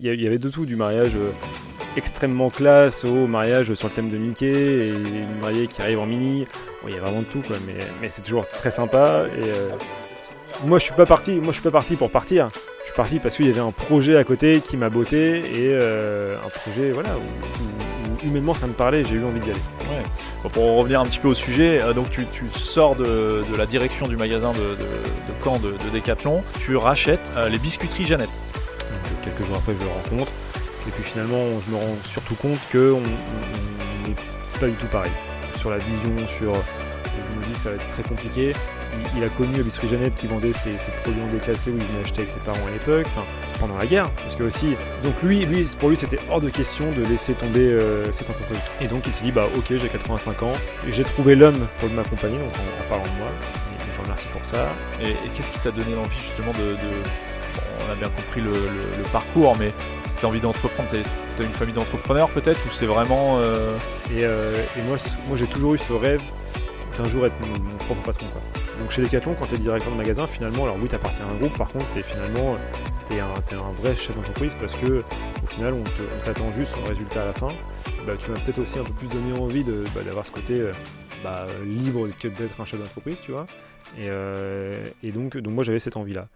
il y, avait de tout, du mariage euh, extrêmement classe au mariage sur le thème de Mickey et une mariée qui arrive en mini. il y a vraiment de tout, quoi, mais, mais c'est toujours très sympa. Et euh, moi, je suis pas parti. Moi, je suis pas parti pour partir. Je suis parti parce qu'il y avait un projet à côté qui m'a botté et euh, un projet, voilà, où, humainement ça me parlait. J'ai eu envie d'y aller. pour revenir un petit peu au sujet, donc tu, sors de, la direction du magasin de, de, Caen de, Decathlon, tu rachètes les biscuiteries Jeannette quelques jours après, je le rencontre. Et puis finalement, je me rends surtout compte qu'on n'est pas du tout pareil. Sur la vision, sur. Je me dis que ça va être très compliqué. Il, a connu Biscuit Jeannette qui vendait ses, produits en déclassé où il venait acheter avec ses parents à l'époque, pendant la guerre. Parce que aussi. Donc lui, lui pour lui, c'était hors de question de laisser tomber euh, cette entreprise. Et donc il s'est dit, bah ok, j'ai 85 ans, j'ai trouvé l'homme pour m'accompagner, donc en, parlant de moi. Et je remercie pour ça. Et, qu'est-ce qui t'a donné l'envie justement de on a bien compris le, parcours, mais si tu as envie d'entreprendre, tu as une famille d'entrepreneurs peut-être, ou c'est vraiment. Euh, euh, et, moi, moi j'ai toujours eu ce rêve d'un jour être mon, propre patron. Donc chez Decathlon, quand tu es directeur de magasin, finalement, alors oui, tu appartiens à un groupe, par contre, tu es finalement es un, un, vrai chef d'entreprise parce que au final, on t'attend juste au résultat à la fin. Bah, tu m'as peut-être aussi un peu plus donné envie bah, d'avoir ce côté euh, bah, libre que d'être un chef d'entreprise, tu vois. Et, donc, donc moi, j'avais cette envie-là.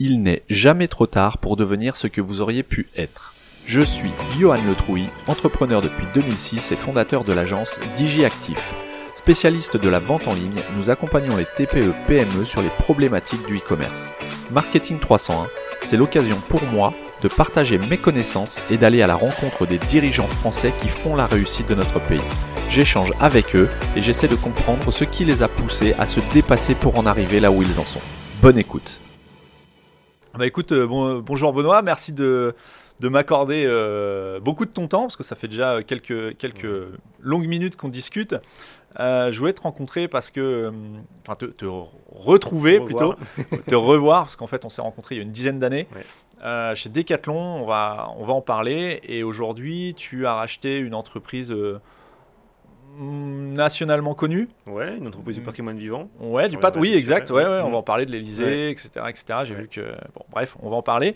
Il n'est jamais trop tard pour devenir ce que vous auriez pu être. Je suis Johan Letrouy, entrepreneur depuis 2006 et fondateur de l'agence DigiActif. Spécialiste de la vente en ligne, nous accompagnons les TPE-PME sur les problématiques du e-commerce. Marketing 301, c'est l'occasion pour moi de partager mes connaissances et d'aller à la rencontre des dirigeants français qui font la réussite de notre pays. J'échange avec eux et j'essaie de comprendre ce qui les a poussés à se dépasser pour en arriver là où ils en sont. Bonne écoute. Bah écoute, euh, bon, bonjour Benoît, merci de, de m'accorder euh, beaucoup de ton temps, parce que ça fait déjà quelques, quelques longues minutes qu'on discute. Euh, je voulais te rencontrer parce que, enfin te, te, retrouver plutôt, te revoir, parce qu'en fait on s'est rencontrés il y a une dizaine d'années. Chez Decathlon, on va, on va en parler, et aujourd'hui tu as racheté une entreprise nationalement connu. Ouais, une entreprise du mm. patrimoine vivant. Ouais, du pat, oui, exact. Ouais, ouais, on va en parler de l'Elysée, etc., etc. J'ai vu que, bon, bref, on va en parler.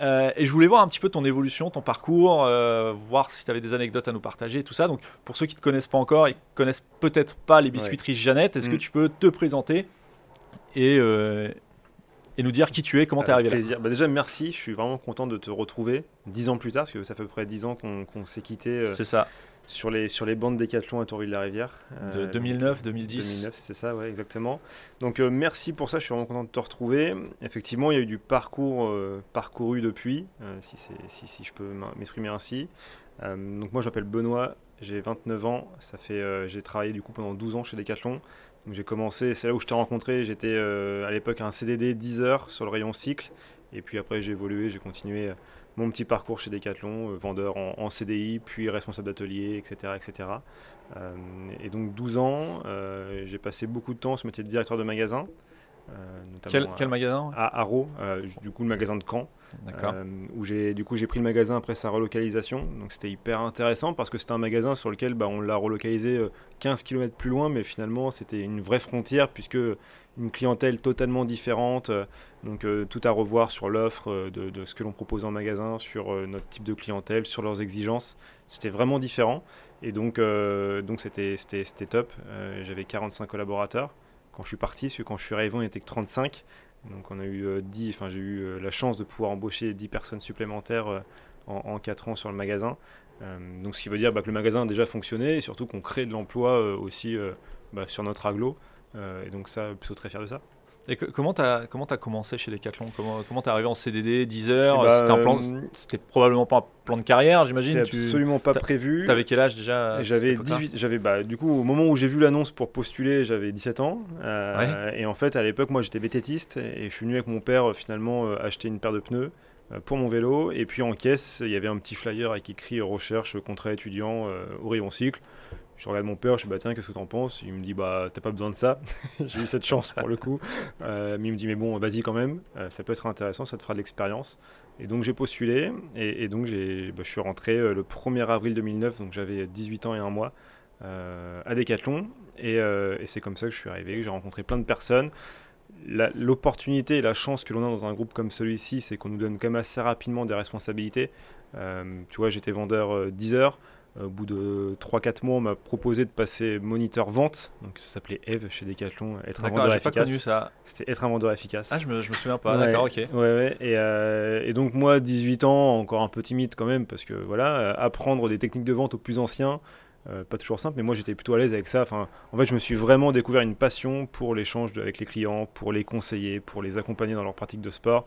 Euh, et je voulais voir un petit peu ton évolution, ton parcours, euh, voir si tu avais des anecdotes à nous partager, tout ça. Donc, pour ceux qui ne te connaissent pas encore, ils connaissent peut-être pas les biscuiteries Jeannette, est-ce que mm. tu peux te présenter et, euh, et nous dire qui tu es, comment tu es arrivé plaisir. Bah déjà, merci. Je suis vraiment content de te retrouver dix ans plus tard, parce que ça fait à peu près dix ans qu'on s'est quitté. C'est ça sur les, sur les bandes Décathlon à Tourville-la-Rivière. de 2009, 2010 2009, c'est ça, ouais, exactement. Donc euh, merci pour ça, je suis vraiment content de te retrouver. Effectivement, il y a eu du parcours euh, parcouru depuis, euh, si, si, si, je peux m'exprimer ainsi. donc moi, j'appelle Benoît, j'ai 29 ans, ça fait, j'ai travaillé du coup pendant 12 ans chez Decathlon. Donc j'ai commencé, c'est là où je t'ai rencontré, j'étais à l'époque un CDD 10 heures sur le rayon cycle. Et puis après, j'ai évolué, j'ai continué mon petit parcours chez Decathlon, euh, vendeur en, CDI, puis responsable d'atelier, etc. etc. Euh, et donc 12 ans, euh, j'ai passé beaucoup de temps sur ce métier de directeur de magasin. Quel, quel, magasin À Haro, du coup le magasin de Caen. où j'ai du coup j'ai pris le magasin après sa relocalisation. Donc c'était hyper intéressant parce que c'était un magasin sur lequel bah, on l'a relocalisé 15 km plus loin, mais finalement c'était une vraie frontière puisque une clientèle totalement différente. Euh, donc euh, tout à revoir sur l'offre euh, de, ce que l'on propose en magasin, sur notre type de clientèle, sur leurs exigences. C'était vraiment différent. Et donc donc c'était top. J'avais 45 collaborateurs quand je suis parti, parce que quand je suis arrivé, on n'était que 35. Donc on a eu 10, enfin j'ai eu la chance de pouvoir embaucher 10 personnes supplémentaires en, 4 ans sur le magasin. donc ce qui veut dire bah, que le magasin a déjà fonctionné et surtout qu'on crée de l'emploi aussi bah, sur notre aglo. Euh, et donc ça, plutôt très fier de ça. Et comment tu as, commencé chez Decathlon? Comment tu es arrivé en CDD, 10 heures? Eh ben, euh, C'était probablement pas un plan de carrière, j'imagine C'était absolument pas prévu. Tu avais quel âge déjà J'avais 18. J'avais, bah, du coup, au moment où j'ai vu l'annonce pour postuler, j'avais 17 ans. Euh, et en fait, à l'époque, moi, j'étais vététiste et je suis venu avec mon père finalement acheter une paire de pneus pour mon vélo. Et puis en caisse, il y avait un petit flyer avec écrit recherche contrat étudiant au rayon cycle je regarde mon père, je dis bah tiens, qu'est-ce que tu en penses? Il me dit bah t'as pas besoin de ça. J'ai eu cette chance pour le coup. Euh, mais il me dit mais bon, vas-y quand même, euh, ça peut être intéressant, ça te fera de l'expérience. Et donc j'ai postulé et, donc bah, je suis rentré euh, le 1er avril 2009, donc j'avais 18 ans et un mois à Decathlon. Et, et c'est comme ça que je suis arrivé, que j'ai rencontré plein de personnes l'opportunité et la chance que l'on a dans un groupe comme celui-ci, c'est qu'on nous donne quand même assez rapidement des responsabilités. tu vois, j'étais vendeur 10 heures. Au bout de 3-4 mois, on m'a proposé de passer moniteur vente. Donc ça s'appelait Eve chez Decathlon. Être un vendeur efficace. Pas connu ça. C'était être un vendeur efficace. Ah, je me, je me souviens pas. D'accord, ok. Ouais, ouais. Et, euh, et, donc moi, 18 ans, encore un peu timide quand même, parce que voilà, euh, apprendre des techniques de vente aux plus anciens, euh, pas toujours simple, mais moi j'étais plutôt à l'aise avec ça. Enfin, en fait, je me suis vraiment découvert une passion pour l'échange avec les clients, pour les conseiller, pour les accompagner dans leur pratique de sport.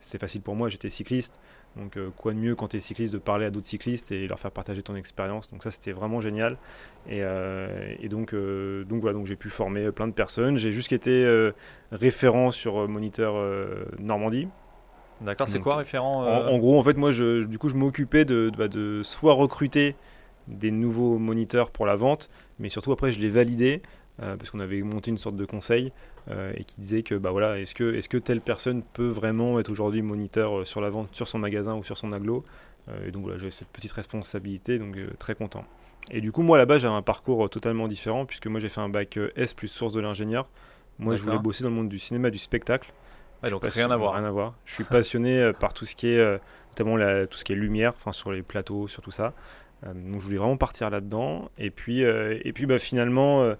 C'était facile pour moi, j'étais cycliste. Donc euh, quoi de mieux quand tu es cycliste de parler à d'autres cyclistes et leur faire partager ton expérience. Donc ça c'était vraiment génial. Et, euh, donc, euh, donc voilà, donc j'ai pu former plein de personnes. J'ai juste été référent sur Moniteur Normandie. D'accord, c'est quoi référent en, gros, en fait, moi, je, du coup, je m'occupais de, bah, de, soit recruter des nouveaux moniteurs pour la vente, mais surtout après, je les validais parce qu'on avait monté une sorte de conseil euh, et qui disait que bah voilà, est-ce que, est que telle personne peut vraiment être aujourd'hui moniteur euh, sur la vente sur son magasin ou sur son aglo? Euh, Et donc voilà, j'avais cette petite responsabilité, donc très content. Et du coup, moi là-bas, j'avais un parcours totalement différent puisque moi j'ai fait un bac S plus source de l'ingénieur. Moi, je voulais bosser dans le monde du cinéma, du spectacle. donc rien à voir. Rien à voir. Je suis passionné par tout ce qui est, notamment la, tout ce qui est lumière, enfin sur les plateaux, sur tout ça. donc je voulais vraiment partir là-dedans. Et puis, et puis bah, finalement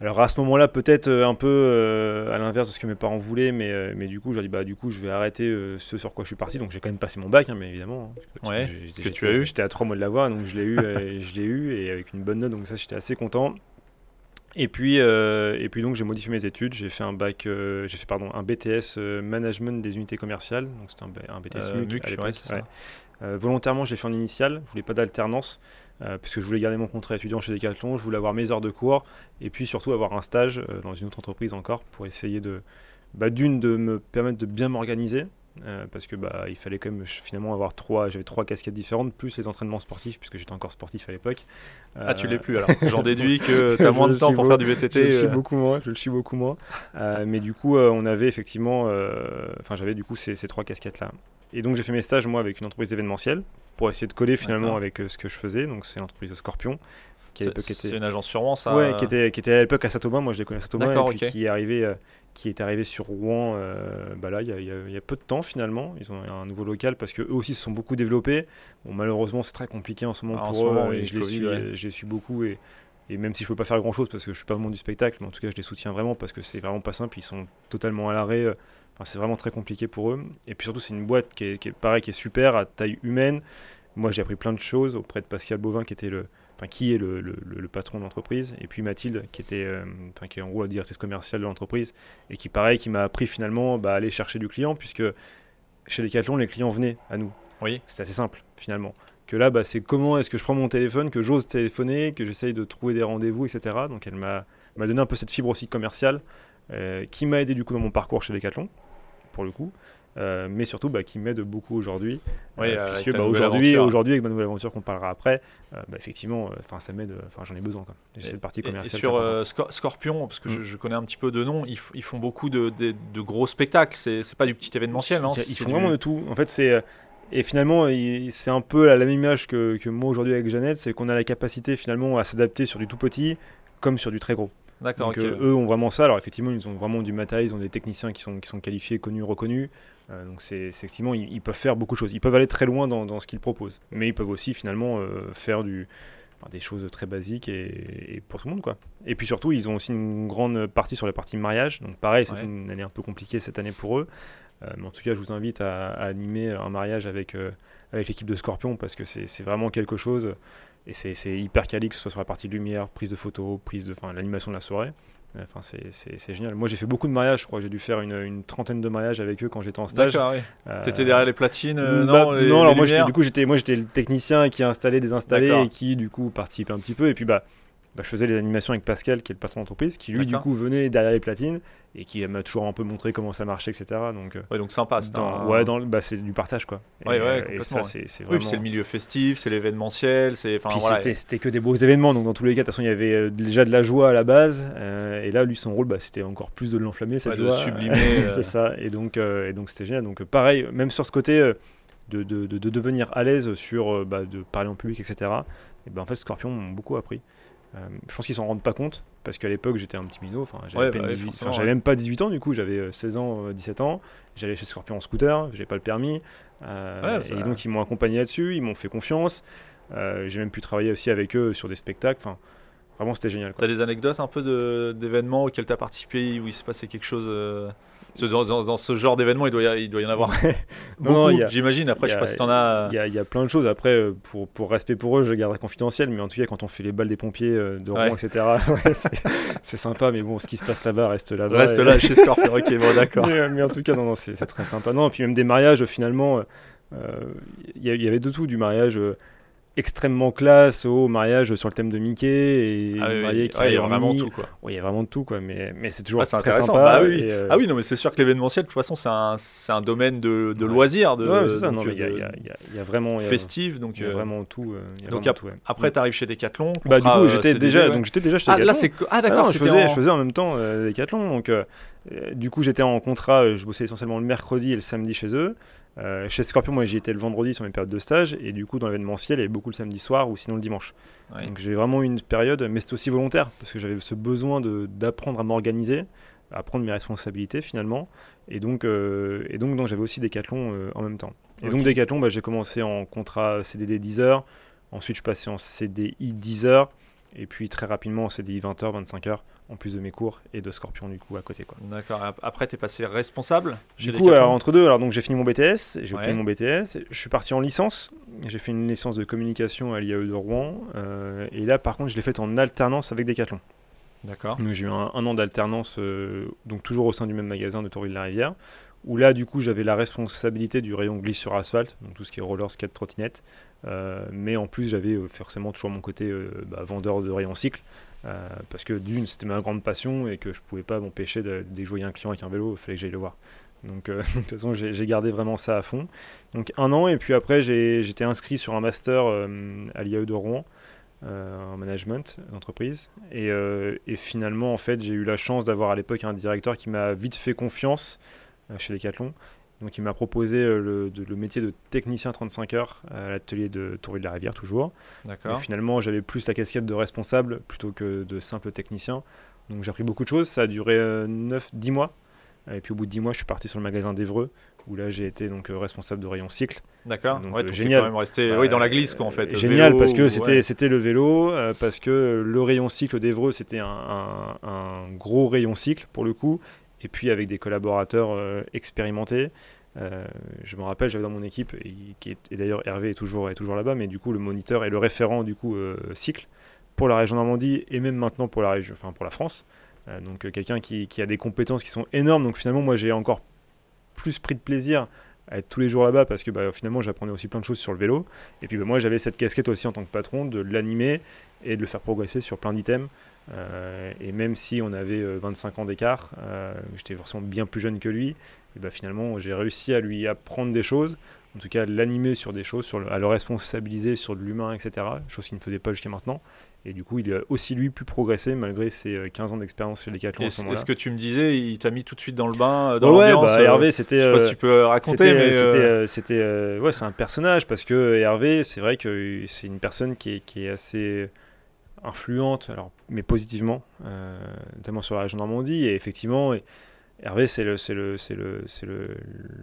alors à ce moment-là, peut-être euh, un peu euh, à l'inverse de ce que mes parents voulaient, mais, euh, mais du coup, j'ai dit bah du coup, je vais arrêter ce sur quoi je suis parti. Donc j'ai quand même passé mon bac, hein, mais évidemment. Hein, ouais. Que tu as eu. J'étais à trois mois de l'avoir, donc je l'ai eu, je l'ai eu et avec une bonne note. Donc ça, j'étais assez content. Et puis et puis donc j'ai modifié mes études. J'ai fait un bac, j'ai fait pardon un BTS management des unités commerciales. Donc c'était un, BTS MUC, volontairement, j'ai fait en initial. Je voulais pas d'alternance. Euh, parce que je voulais garder mon contrat étudiant chez Decathlon, je voulais avoir mes heures de cours, et puis surtout avoir un stage euh, dans une autre entreprise encore pour essayer de, bah, d'une, de me permettre de bien m'organiser, euh, parce que bah, il fallait quand même finalement avoir trois, j'avais trois casquettes différentes, plus les entraînements sportifs, puisque j'étais encore sportif à l'époque. ah, tu l'es plus alors J'en déduis que tu as moins de temps pour faire du VTT. Je le suis beaucoup moins, je le suis beaucoup moins. mais du coup, on avait effectivement, enfin j'avais du coup ces, ces trois casquettes-là. Et donc j'ai fait mes stages moi avec une entreprise événementielle pour essayer de coller finalement avec euh, ce que je faisais. Donc c'est l'entreprise Scorpion. C'est une agence Rouen, ça Ouais, qui était, qui était à l'époque à Saint-Aubin. Moi, je l'ai connu à Saint-Aubin. Et puis qui est arrivé, euh, qui est arrivé sur Rouen euh, bah là, il y, y, a peu de temps finalement. Ils ont un nouveau local parce qu'eux aussi se sont beaucoup développés. Bon, malheureusement, c'est très compliqué en ce moment ah, pour eux. et je les, suis, je les suis beaucoup. Et, et même si je peux pas faire grand chose parce que je suis pas monde du spectacle, mais en tout cas, je les soutiens vraiment parce que c'est vraiment pas simple. Ils sont totalement à l'arrêt. Enfin, c'est vraiment très compliqué pour eux. Et puis surtout, c'est une boîte qui est, qui est pareil, qui est super à taille humaine. Moi, j'ai appris plein de choses auprès de Pascal Bovin, qui était le, enfin, qui est le, le, patron de l'entreprise, et puis Mathilde, qui était, euh, enfin, qui est en gros la directrice commerciale de l'entreprise, et qui, pareil, qui m'a appris finalement bah, à aller chercher du client, puisque chez Decathlon, les clients venaient à nous. Oui. C'est assez simple, finalement. Que là, bah, c'est comment est-ce que je prends mon téléphone, que j'ose téléphoner, que j'essaye de trouver des rendez-vous, etc. Donc, elle m'a donné un peu cette fibre aussi commerciale, euh, qui m'a aidé du coup dans mon parcours chez Decathlon, pour le coup. Euh, mais surtout bah, qui m'aide beaucoup aujourd'hui. Oui, euh, puisque bah, aujourd'hui, aujourd'hui, avec ma nouvelle aventure qu'on parlera après, euh, bah, effectivement, enfin ça m'aide, enfin j'en ai besoin. J'ai cette partie commerciale. Et sur Scorpion, parce que je, mm. connais un petit peu de nom, ils, ils font beaucoup de, de, gros spectacles. C'est pas du petit événementiel. Hein, ils font vraiment de tout. En fait, c'est et finalement, c'est un peu la même image que, que moi aujourd'hui avec Jeannette, c'est qu'on a la capacité finalement à s'adapter sur du tout petit comme sur du très gros. D'accord. eux ont vraiment ça. Alors effectivement, ils ont vraiment du matériel, ils ont des techniciens qui sont, qui sont qualifiés, connus, reconnus. Euh, donc c'est effectivement, ils, peuvent faire beaucoup de choses. Ils peuvent aller très loin dans, ce qu'ils proposent, mais ils peuvent aussi finalement euh, faire du, des choses très basiques et, pour tout le monde quoi. Et puis surtout, ils ont aussi une grande partie sur la partie mariage. Donc pareil, c'est une année un peu compliquée cette année pour eux. Euh, mais en tout cas, je vous invite à, animer un mariage avec, avec l'équipe de Scorpion parce que c'est vraiment quelque chose. Et c'est hyper quali, que ce soit sur la partie lumière, prise de photos, prise de, l'animation de la soirée. Enfin, c'est génial. Moi, j'ai fait beaucoup de mariages. Je crois j'ai dû faire une, une, trentaine de mariages avec eux quand j'étais en stage. D'accord, oui. Euh, T'étais derrière les platines euh, bah, Non, non alors moi, du coup, j'étais le technicien qui installait, désinstallait et qui, du coup, participait un petit peu. Et puis, bah, bah, je faisais les animations avec Pascal, qui est le patron d'entreprise, qui lui, du coup, venait derrière les platines et qui m'a toujours un peu montré comment ça marchait, etc. Donc, euh, ouais, donc sympa. Dans, Ouais, dans, bah, c'est du partage, quoi. Ouais, ouais, et ça, c'est vraiment... Oui, c'est le milieu festif, c'est l'événementiel, c'est. Voilà, c'était que des beaux événements, donc dans tous les cas, de toute façon, il y avait euh, déjà de la joie à la base, euh, et là, lui, son rôle, bah, c'était encore plus de l'enflammer, cette de sublimer. c'est ça, et donc, et donc c'était génial. Donc, pareil, même sur ce côté. De, de, de, devenir à l'aise sur bah, de parler en public, etc. Et ben en fait, Scorpion m'ont beaucoup appris. Je pense qu'ils s'en rendent pas compte parce qu'à l'époque j'étais un petit minot, enfin j'avais bah même pas 18 ans du coup, j'avais 16 ans, 17 ans, j'allais chez Scorpion en scooter, j'avais pas le permis, et donc ils m'ont accompagné là-dessus, ils m'ont fait confiance, j'ai même pu travailler aussi avec eux sur des spectacles, enfin Vraiment, c'était génial. Tu as des anecdotes un peu d'événements auxquels tu as participé où il s'est passé quelque chose euh, dans, ce genre d'événement, il doit, y, il doit y en avoir beaucoup, j'imagine. Après, je sais pas si tu en as. Il y, a plein de choses. Après, euh, pour, pour respect pour eux, je garderai confidentiel. Mais en tout cas, quand on fait les balles des pompiers euh, de Rouen, etc., c'est sympa. Mais bon, ce qui se passe là-bas reste là-bas. Reste là chez Scorpion. ok, bon, d'accord. Mais, en tout cas, non, non c'est très sympa. Non, puis même des mariages, finalement, il y, avait de tout. Du mariage extrêmement classe au mariage sur le thème de Mickey et ah, oui, il y a vraiment tout quoi. Oui, il y a vraiment tout quoi, mais, mais c'est toujours ah, très sympa. Bah, oui. Euh, ah oui, non, mais c'est sûr que l'événementiel, de toute façon, c'est un, c'est un domaine de, de loisirs, de, ouais, c'est ça. Non, mais il y, a, y, a vraiment festif, donc il y a vraiment tout. Euh, donc après, tu arrives chez Decathlon. Bah du coup, j'étais déjà, donc j'étais déjà chez ah, Là, c'est ah d'accord, je faisais, je faisais en même temps euh, Decathlon, donc du coup, j'étais en contrat, je bossais essentiellement le mercredi et le samedi chez eux. Euh, chez Scorpion, moi j'y étais le vendredi sur mes périodes de stage, et du coup dans l'événementiel, il y avait beaucoup le samedi soir ou sinon le dimanche. Donc j'ai vraiment eu une période, mais c'était aussi volontaire, parce que j'avais ce besoin d'apprendre à m'organiser, à prendre mes responsabilités finalement, et donc, euh, et donc, donc j'avais aussi Decathlon euh, en même temps. Et donc Decathlon, bah, j'ai commencé en contrat CDD 10 heures, ensuite je passais en CDI 10 heures, et puis très rapidement en CDI 20 heures, 25 heures en plus de mes cours et de Scorpion du coup à côté quoi. D'accord. Après tu es passé responsable Du coup alors, entre deux alors donc j'ai fini mon BTS, j'ai obtenu mon BTS, je suis parti en licence, j'ai fait une licence de communication à l'IAE de Rouen euh, et là par contre je l'ai faite en alternance avec Decathlon. D'accord. Donc j'ai eu un, an d'alternance euh, donc toujours au sein du même magasin de Tourville-la-Rivière où là du coup j'avais la responsabilité du rayon glisse sur asphalte, donc tout ce qui est roller, skate, trottinette. Euh, mais en plus j'avais forcément toujours mon côté bah, vendeur de rayon cycle. Euh, parce que d'une, c'était ma grande passion et que je pouvais pas m'empêcher de, jouer un client avec un vélo, il fallait que j'aille le voir. Donc, euh, de toute façon, j'ai gardé vraiment ça à fond. Donc, un an, et puis après, j'étais inscrit sur un master euh, à l'IAE de Rouen. en management d'entreprise. Et, finalement, en fait, j'ai eu la chance d'avoir à l'époque un directeur qui m'a vite fait confiance chez Decathlon donc il m'a proposé euh, le, métier de technicien 35 heures à l'atelier de Tourville-la-Rivière toujours. D'accord. Finalement j'avais plus la casquette de responsable plutôt que de simple technicien. Donc j'ai appris beaucoup de choses, ça a duré 9-10 euh, mois. Et puis au bout de 10 mois je suis parti sur le magasin d'Evreux où là j'ai été donc euh, responsable de rayon cycle. D'accord. Donc génial. Quand même resté oui, dans la glisse quoi en fait. Génial parce que c'était c'était le vélo, parce que le rayon cycle d'Evreux c'était un, un, gros rayon cycle pour le coup et puis avec des collaborateurs euh, expérimentés. Euh, je me rappelle, j'avais dans mon équipe, et, qui est, d'ailleurs Hervé est toujours, est toujours là-bas, mais du coup le moniteur et le référent du coup euh, cycle pour la région Normandie et même maintenant pour la région, enfin pour la France. donc quelqu'un qui, a des compétences qui sont énormes. Donc finalement, moi j'ai encore plus pris de plaisir à être tous les jours là-bas parce que bah, finalement j'apprenais aussi plein de choses sur le vélo. Et puis bah, moi j'avais cette casquette aussi en tant que patron de l'animer et de le faire progresser sur plein d'items. Euh, et même si on avait 25 euh, ans d'écart, euh, j'étais forcément bien plus jeune que lui, et bah, finalement j'ai réussi à lui apprendre des choses, en tout cas à l'animer sur des choses, sur à le responsabiliser sur de l'humain, etc. Chose qu'il ne faisait pas jusqu'à maintenant. Et du coup, il a aussi lui pu progresser malgré ses 15 ans d'expérience chez Decathlon. Est-ce que tu me disais, il t'a mis tout de suite dans le bain, dans ouais, bah, Hervé, c'était. Je sais pas si tu peux raconter, mais c'était, ouais, c'est un personnage parce que Hervé, c'est vrai que c'est une personne qui est, qui est assez influente, alors, mais positivement, euh, notamment sur la région Normandie. Et effectivement, Hervé, c'est le, le, le,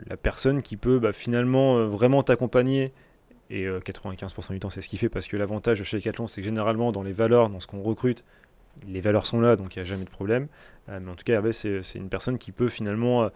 la personne qui peut bah, finalement euh, vraiment t'accompagner. Et 95% euh, du temps, c'est ce qu'il fait parce que l'avantage de chez Decathlon, c'est que généralement, dans les valeurs, dans ce qu'on recrute, les valeurs sont là, donc il n'y a jamais de problème. mais en tout cas, Hervé, c'est une personne qui peut finalement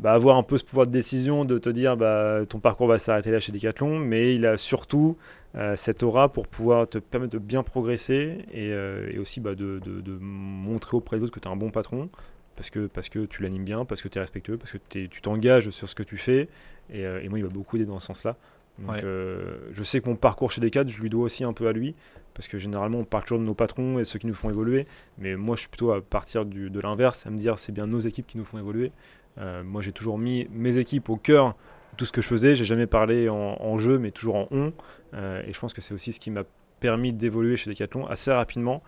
bah, avoir un peu ce pouvoir de décision de te dire bah, ton parcours va s'arrêter là chez Decathlon, mais il a surtout euh, cette aura pour pouvoir te permettre de bien progresser et, euh, aussi bah, de, montrer auprès des autres que tu es un bon patron parce que, parce que tu l'animes bien, parce que tu es respectueux, parce que tu t'engages sur ce que tu fais. Et, euh, moi, il m'a beaucoup aidé dans ce sens-là. je sais que mon parcours chez Decathlon, je lui dois aussi un peu à lui, parce que généralement, on parle toujours de nos patrons et de ceux qui nous font évoluer. Mais moi, je suis plutôt à partir de l'inverse, à me dire c'est bien nos équipes qui nous font évoluer. Euh, moi, j'ai toujours mis mes équipes au cœur de tout ce que je faisais. J'ai jamais parlé en, jeu, mais toujours en on. Euh, et je pense que c'est aussi ce qui m'a permis d'évoluer chez Decathlon assez rapidement.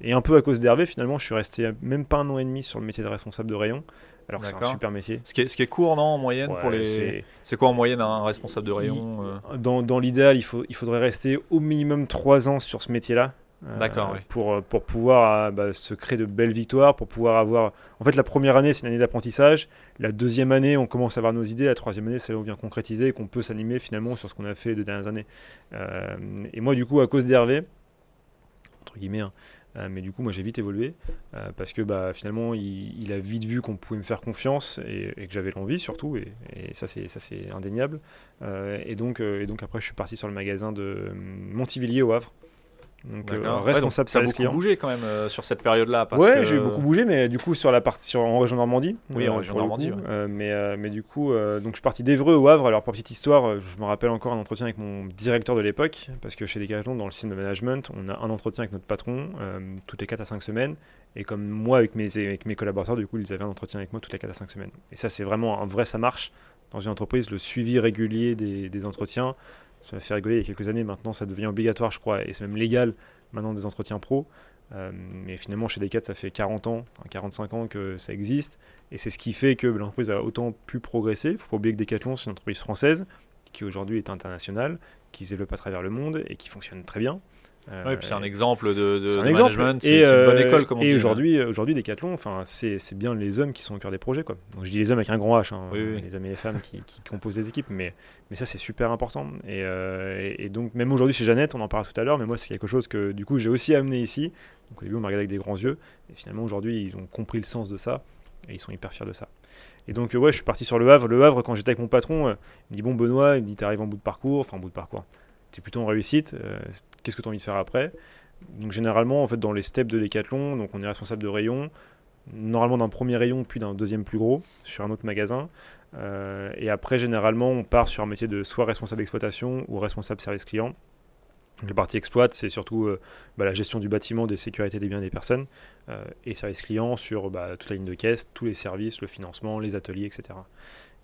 Et un peu à cause d'Hervé, finalement, je suis resté même pas un an et demi sur le métier de responsable de rayon. Alors que c'est un super métier. Ce qui est, ce qui est court, non, en moyenne pour les... C'est quoi en moyenne un responsable de rayon euh Dans, dans l'idéal, il, faut, il faudrait rester au minimum 3 ans sur ce métier-là. D'accord, pour, pour pouvoir bah, se créer de belles victoires, pour pouvoir avoir. En fait, la première année, c'est une année d'apprentissage. La deuxième année, on commence à avoir nos idées. La troisième année, c'est là où on vient concrétiser et qu'on peut s'animer finalement sur ce qu'on a fait les deux dernières années. et moi, du coup, à cause d'Hervé, entre guillemets, hein, euh, mais du coup, moi, j'ai vite évolué euh, parce que bah, finalement, il, a vite vu qu'on pouvait me faire confiance et, que j'avais l'envie surtout. Et, ça, c'est ça, c'est indéniable. Euh, et donc, et donc après, je suis parti sur le magasin de Montivilliers au Havre. Donc, euh, responsable ouais, donc, beaucoup bougé quand même euh, sur cette période-là. Ouais, j'ai beaucoup bougé, mais du coup sur la partie sur, en région Normandie. Oui, en euh, région Normandie. mais, mais du coup, donc je suis parti d'Evreux au Havre. Alors pour petite histoire, je me rappelle encore un entretien avec mon directeur de l'époque, parce que chez Decathlon, dans le système de management, on a un entretien avec notre patron toutes les 4 à 5 semaines. Et comme moi avec mes, avec mes collaborateurs, du coup, ils avaient un entretien avec moi toutes les 4 à 5 semaines. Et ça, c'est vraiment un vrai, ça marche dans une entreprise, le suivi régulier des, des entretiens. Ça m'a fait rigoler il y a quelques années, maintenant ça devient obligatoire, je crois, et c'est même légal maintenant des entretiens pro. Euh, mais finalement, chez Decat, ça fait 40 ans, 45 ans que ça existe. Et c'est ce qui fait que l'entreprise a autant pu progresser. Il faut pas oublier que Decathlon, c'est une entreprise française qui aujourd'hui est internationale, qui se développe à travers le monde et qui fonctionne très bien. Euh, oui, c'est un exemple de, de, management, c'est une bonne euh, école, comme on et aujourd'hui, aujourd'hui, Decathlon, enfin, c'est, bien les hommes qui sont au cœur des projets, quoi. Donc je dis les hommes avec un grand H, hein, les hommes et les femmes qui, composent les équipes, mais, mais ça c'est super important. Euh, et, donc même aujourd'hui chez Jeannette, on en parlera tout à l'heure, mais moi c'est quelque chose que du coup j'ai aussi amené ici. Donc au début on m'a regardé avec des grands yeux, et finalement aujourd'hui ils ont compris le sens de ça, et ils sont hyper fiers de ça. Et donc ouais, je suis parti sur le Havre. Le Havre, quand j'étais avec mon patron, il me dit bon Benoît, il me dit t'arrives en bout de parcours, enfin en bout de parcours c'est plutôt en réussite. Euh, qu'est-ce que tu as envie de faire après? Donc généralement, en fait, dans les steps de Decathlon, donc on est responsable de rayon, normalement d'un premier rayon, puis d'un deuxième plus gros, sur un autre magasin. Euh, et après, généralement, on part sur un métier de soit responsable d'exploitation ou responsable service client. La partie exploite, c'est surtout euh, bah, la gestion du bâtiment, des sécurités des biens des personnes, et service client sur bah, toute la ligne de caisse, tous les services, le financement, les ateliers, etc.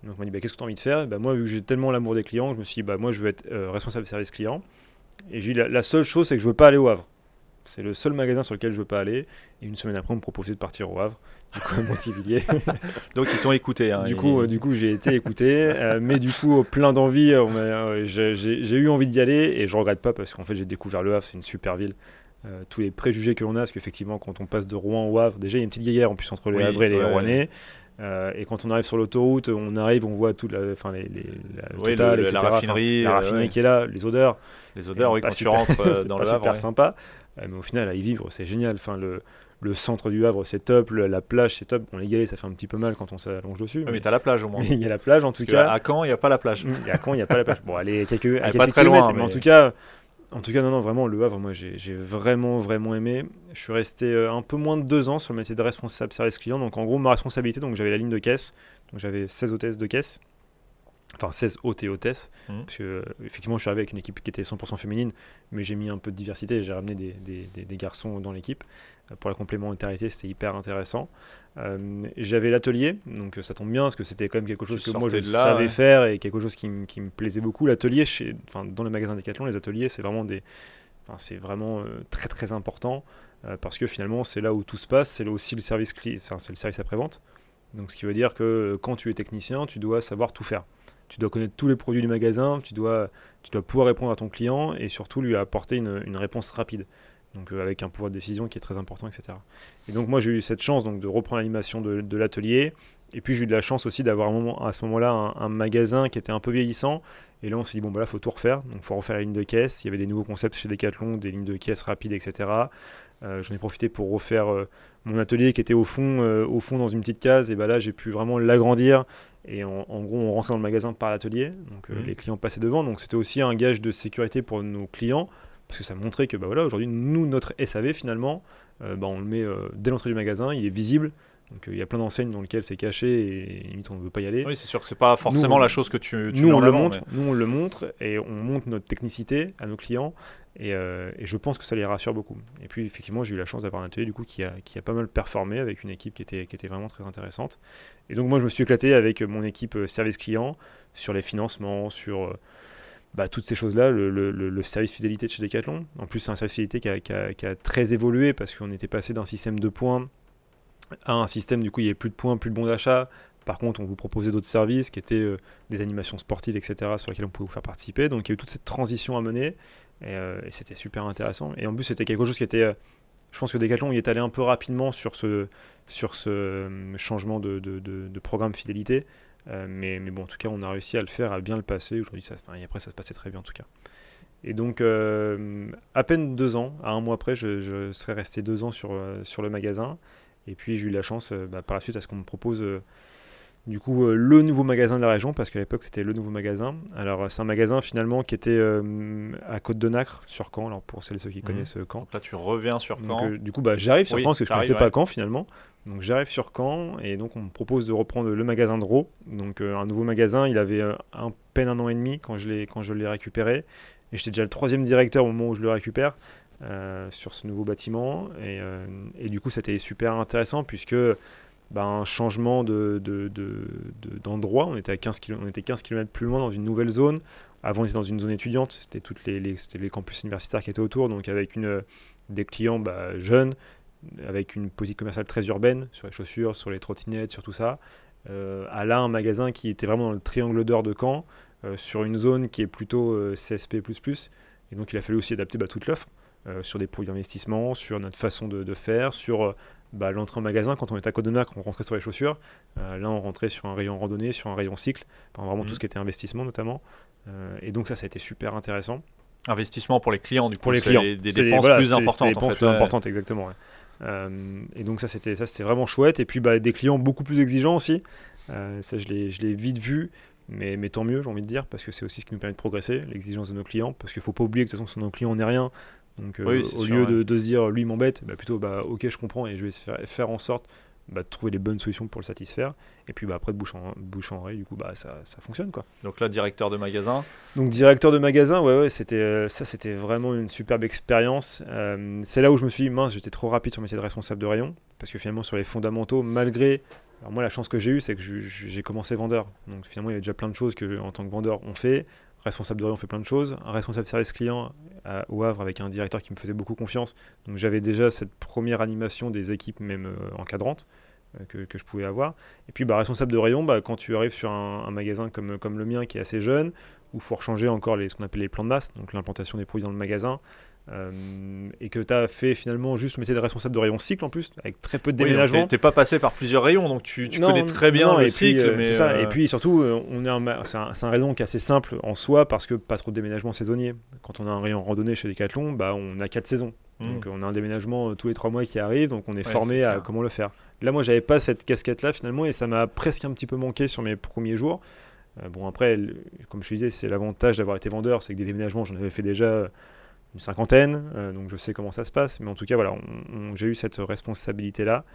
Donc, on m'a dit, bah, qu'est-ce que tu as envie de faire? Bah, Moi, vu que j'ai tellement l'amour des clients, je me suis dit, bah, moi, je veux être euh, responsable de service client. Et j'ai dit, la, seule chose, c'est que je veux pas aller au Havre. C'est le seul magasin sur lequel je veux pas aller. Et une semaine après, on me proposait de partir au Havre, du coup, à Montivilliers. Donc, ils t'ont écouté. Hein, du, coup, du coup, j'ai été écouté. Euh, mais du coup, plein d'envie. Euh, j'ai eu envie d'y aller et je regrette pas parce qu'en fait, j'ai découvert le Havre. C'est une super ville. tous les préjugés que l'on a, parce qu'effectivement, quand on passe de Rouen au Havre, déjà il y a une petite guerre en plus entre les Havre et les Rouennais. Euh, et quand on arrive sur l'autoroute, on arrive, on voit toute la, enfin les, la, raffinerie, la raffinerie qui est là, les odeurs. Les odeurs, oui, quand tu rentres euh, dans le Havre. super sympa. Euh, mais au final, à y vivre, c'est génial. Enfin, le, le centre du Havre, c'est top. la plage, c'est top. Bon, les galets, ça fait un petit peu mal quand on s'allonge dessus. mais, mais t'as la plage au moins. Il y a la plage en tout cas. À Caen, il n'y a pas la plage. À Caen, il n'y a pas la plage. Bon, allez, quelques, à quelques pas très loin, mais en tout cas, en tout cas, non, non, vraiment, Le Havre, moi, j'ai vraiment, vraiment aimé. Je suis resté euh, un peu moins de deux ans sur le métier de responsable service client. Donc, en gros, ma responsabilité, donc j'avais la ligne de caisse. Donc, j'avais 16 hôtesses de caisse. Enfin, 16 hôtes et hôtesses. Mmh. Parce que, euh, effectivement, je suis arrivé avec une équipe qui était 100% féminine. Mais j'ai mis un peu de diversité. J'ai ramené des, des, des, garçons dans l'équipe. Euh, pour la complémentarité, c'était hyper intéressant. Euh, j'avais l'atelier, donc ça tombe bien parce que c'était quand même quelque chose que moi je savais faire et quelque chose qui, me plaisait beaucoup. L'atelier, dans le magasin Decathlon, les ateliers, c'est vraiment des, c'est vraiment très très important parce que finalement c'est là où tout se passe, c'est là aussi le service c'est le service après-vente. Donc ce qui veut dire que quand tu es technicien, tu dois savoir tout faire. Tu dois connaître tous les produits du magasin, tu dois, pouvoir répondre à ton client et surtout lui apporter une, réponse rapide. Donc euh, avec un pouvoir de décision qui est très important, etc. Et donc moi j'ai eu cette chance donc, de reprendre l'animation de, l'atelier, et puis j'ai eu de la chance aussi d'avoir à ce moment-là un, magasin qui était un peu vieillissant, et là on s'est dit bon bah là faut tout refaire, donc faut refaire la ligne de caisse, il y avait des nouveaux concepts chez Decathlon, des lignes de caisse rapides, etc. Euh, j'en ai profité pour refaire euh, mon atelier qui était au fond, au fond dans une petite case, et bah là j'ai pu vraiment l'agrandir, et en, gros on rentrait dans le magasin par l'atelier, donc mmh. les clients passaient devant, donc c'était aussi un gage de sécurité pour nos clients, parce que ça montrait que bah voilà, aujourd'hui, nous, notre SAV, finalement, euh, bah, on le met euh, dès l'entrée du magasin, il est visible. Donc euh, il y a plein d'enseignes dans lesquelles c'est caché et limite on ne veut pas y aller. Oui, c'est sûr que c'est pas forcément la chose que tu, tu nous, on le montre, nous on le montre et on montre notre technicité à nos clients et, et, je pense que ça les rassure beaucoup. Et puis effectivement j'ai eu la chance d'avoir un atelier du coup qui a, qui a pas mal performé avec une équipe qui était, qui était vraiment très intéressante. Et donc moi je me suis éclaté avec mon équipe service client sur les financements, sur bah, toutes ces choses-là, le, service fidélité de chez Decathlon. En plus, c'est un service fidélité qui a, très évolué parce qu'on était passé d'un système de points à un système, du coup, il n'y avait plus de points, plus de bons d'achat. Par contre, on vous proposait d'autres services qui étaient euh, des animations sportives, etc., sur lesquelles on pouvait vous faire participer. Donc, il y a eu toute cette transition à mener. Et, c'était super intéressant. Et en plus, c'était quelque chose qui était. Je pense que Decathlon y est allé un peu rapidement sur ce, sur ce changement de, de, programme fidélité. mais, mais, bon, en tout cas, on a réussi à le faire, à bien le passer. Aujourd'hui, ça, et après, ça se passait très bien en tout cas. Et donc, euh, à peine deux ans, à un mois après, je, serais resté deux ans sur, euh, sur le magasin. Et puis, j'ai eu la chance, euh, bah, par la suite, à ce qu'on me propose du coup le nouveau magasin de la région, parce qu'à l'époque, c'était le nouveau magasin. Alors, c'est un magasin finalement qui était à Côte de Nacre, sur Caen, alors pour celles et ceux qui mhm. connaissent Caen. Donc là, tu reviens sur Caen. du coup, bah, j'arrive sur Caen, parce que je ne connaissais pas Caen finalement. Donc, j'arrive sur Caen, et donc, on me propose de reprendre le magasin de Ro. Donc, un nouveau magasin, il avait un peine un an et demi quand je l'ai récupéré. Et j'étais déjà le troisième directeur au moment où je le récupère euh, sur ce nouveau bâtiment. Et, euh, et du coup, c'était super intéressant puisque bah, un changement d'endroit. De, de, on, était à 15 km, on était 15 km plus loin dans une nouvelle zone. Avant, on était dans une zone étudiante. C'était toutes les, campus universitaires qui étaient autour. Donc, avec des clients bah, jeunes, avec une politique commerciale très urbaine sur les chaussures, sur les trottinettes, sur tout ça. Euh, à là, un magasin qui était vraiment dans le triangle d'or de Caen. Euh, sur une zone qui est plutôt euh, CSP. Et donc il a fallu aussi adapter bah, toute l'offre euh, sur des produits d'investissement, sur notre façon de, faire, sur bah, l'entrée en magasin. Quand on était à d'Arc, on rentrait sur les chaussures. là, on rentrait sur un rayon randonnée, sur un rayon cycle, enfin, vraiment tout mhm. ce qui était investissement notamment. et donc ça, ça a été super intéressant. Investissement pour les clients, du coup, pour les clients, des dépenses plus importantes. Des dépenses plus importantes, exactement. et donc ça, c'était ça, c'était vraiment chouette. Et puis bah, des clients beaucoup plus exigeants aussi. ça, je l'ai vite vu. Mais, mais, tant mieux, j'ai envie de dire, parce que c'est aussi ce qui nous permet de progresser, l'exigence de nos clients, parce qu'il ne faut pas oublier que de toute façon, nos clients, on n'est rien. Donc, euh, au lieu de, de, se dire, lui m'embête, bah, plutôt, bah, ok, je comprends, et je vais faire, faire en sorte bah, de trouver les bonnes solutions pour le satisfaire. Et puis, bah, après, de bouche en, bouche en oreille, du coup, bah, ça, ça, fonctionne. Quoi. Donc là, directeur de magasin Donc, directeur de magasin, ouais, ouais c'était, euh, ça, c'était vraiment une superbe expérience. Euh, c'est là où je me suis dit, mince, j'étais trop rapide sur le métier de responsable de rayon, parce que finalement, sur les fondamentaux, malgré alors moi, la chance que j'ai eue, c'est que j'ai commencé vendeur. Donc finalement, il y avait déjà plein de choses que, en tant que vendeur, on fait. Responsable de rayon, on fait plein de choses. Responsable service client au Havre avec un directeur qui me faisait beaucoup confiance. Donc j'avais déjà cette première animation des équipes, même euh, encadrantes, euh, que, je pouvais avoir. Et puis, bah, responsable de rayon, bah, quand tu arrives sur un, magasin comme, le mien qui est assez jeune, où il faut rechanger encore les, ce qu'on appelle les plans de masse, donc l'implantation des produits dans le magasin, euh, et que tu as fait finalement juste le métier de responsable de rayon cycle en plus, avec très peu de déménagement. Oui, t'es pas passé par plusieurs rayons, donc tu, tu connais très bien le cycle. Euh, mais ça. Et euh, puis surtout, on est c'est un, un, rayon qui est assez simple en soi parce que pas trop de déménagement saisonnier. Quand on a un rayon randonnée chez Decathlon, bah, on a quatre saisons. Hmm. Donc on a un déménagement tous les trois mois qui arrive, donc on est formé à comment le faire. Là, moi, j'avais pas cette casquette-là finalement, et ça m'a presque un petit peu manqué sur mes premiers jours. bon, après, comme je disais, c'est l'avantage d'avoir été vendeur, c'est que des déménagements, j'en avais fait déjà une cinquantaine, euh, donc je sais comment ça se passe. Mais en tout cas, voilà, j'ai eu cette responsabilité-là.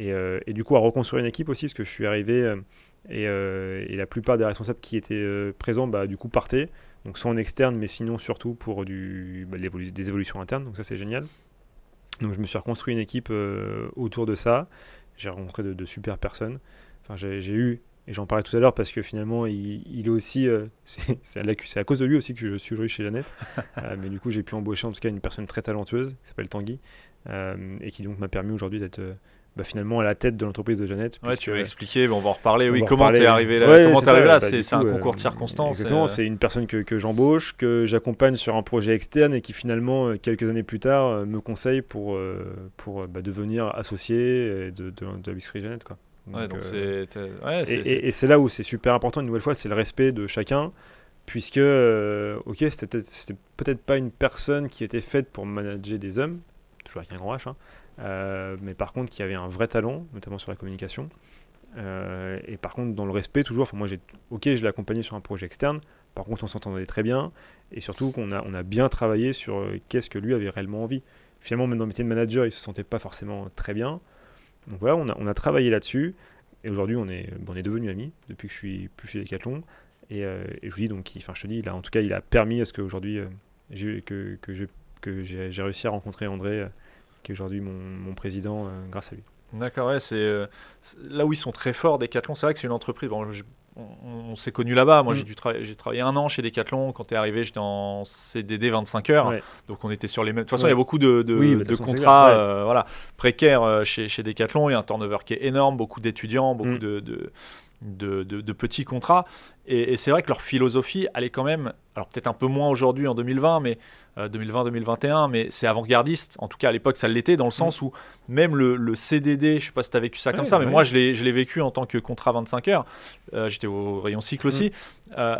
Euh, et, du coup, à reconstruire une équipe aussi, parce que je suis arrivé euh, et, la plupart des responsables qui étaient présents, bah, du coup, partaient. Donc, soit en externe, mais sinon surtout pour du, bah, des évolutions internes. Donc, ça, c'est génial. Donc, je me suis reconstruit une équipe autour de ça. J'ai rencontré de, de super personnes. Enfin, j'ai eu et j'en parlais tout à l'heure parce que finalement, il, est aussi. Euh, c'est à, cause de lui aussi que je suis aujourd'hui chez Jeannette. Euh, mais du coup, j'ai pu embaucher en tout cas une personne très talentueuse qui s'appelle Tanguy. Euh, et qui donc m'a permis aujourd'hui d'être. Bah, finalement à la tête de l'entreprise de Jeannette. Ouais, tu vas expliquer, on va en reparler. Oui, comment tu es arrivé là? Comment arrivé là? bah, C'est un concours de circonstances. Exactement, c'est une personne que, que j'embauche, que j'accompagne sur un projet externe et qui finalement, quelques années plus tard, me conseille pour, pour bah, devenir associé de, de, de la biscuiterie Jeannette. Quoi. Euh, et, c'est là où c'est super important, une nouvelle fois, c'est le respect de chacun, puisque, euh, ok, c'était peut-être pas une personne qui était faite pour manager des hommes, toujours avec un grand H, hein, euh, mais par contre qui avait un vrai talent, notamment sur la communication. et par contre, dans le respect, toujours, moi, j'ai, ok, je l'ai accompagné sur un projet externe, par contre, on s'entendait très bien, et surtout qu'on a, on a bien travaillé sur qu'est-ce que lui avait réellement envie. Finalement, même dans le métier de manager, il se sentait pas forcément très bien. Donc voilà, on a, travaillé là-dessus. Et aujourd'hui, on est, on est devenus amis depuis que je suis plus chez Decathlon. Et, euh, je dis, donc, enfin, je te dis, il a, en tout cas, il a permis à ce qu'aujourd'hui, euh, que, que, que j'ai réussi à rencontrer André, euh, qui est aujourd'hui mon, mon, président, grâce à lui. D'accord, ouais, c'est là où ils sont très forts, Decathlon. C'est vrai que c'est une entreprise. On, s'est connu là-bas. Moi, mm. j'ai, dû j'ai travaillé un an chez Decathlon. Quand tu es arrivé, j'étais en CDD 25 heures. Donc, on était sur les mêmes. De toute façon, il y a beaucoup de, de, contrats euh, voilà, précaires euh, chez, chez Decathlon. Il y a un turnover qui est énorme, beaucoup d'étudiants, beaucoup mm. de, de, petits contrats. Et, c'est vrai que leur philosophie, elle est quand même, alors peut-être un peu moins aujourd'hui en 2020, mais 2020-2021, euh, mais c'est avant-gardiste. En tout cas, à l'époque, ça l'était, dans le sens mm. où même le, CDD, je sais pas si tu as vécu ça comme ça, mais moi, je l'ai vécu en tant que contrat 25 heures. Euh, j'étais au rayon cycle aussi. Mm. Euh,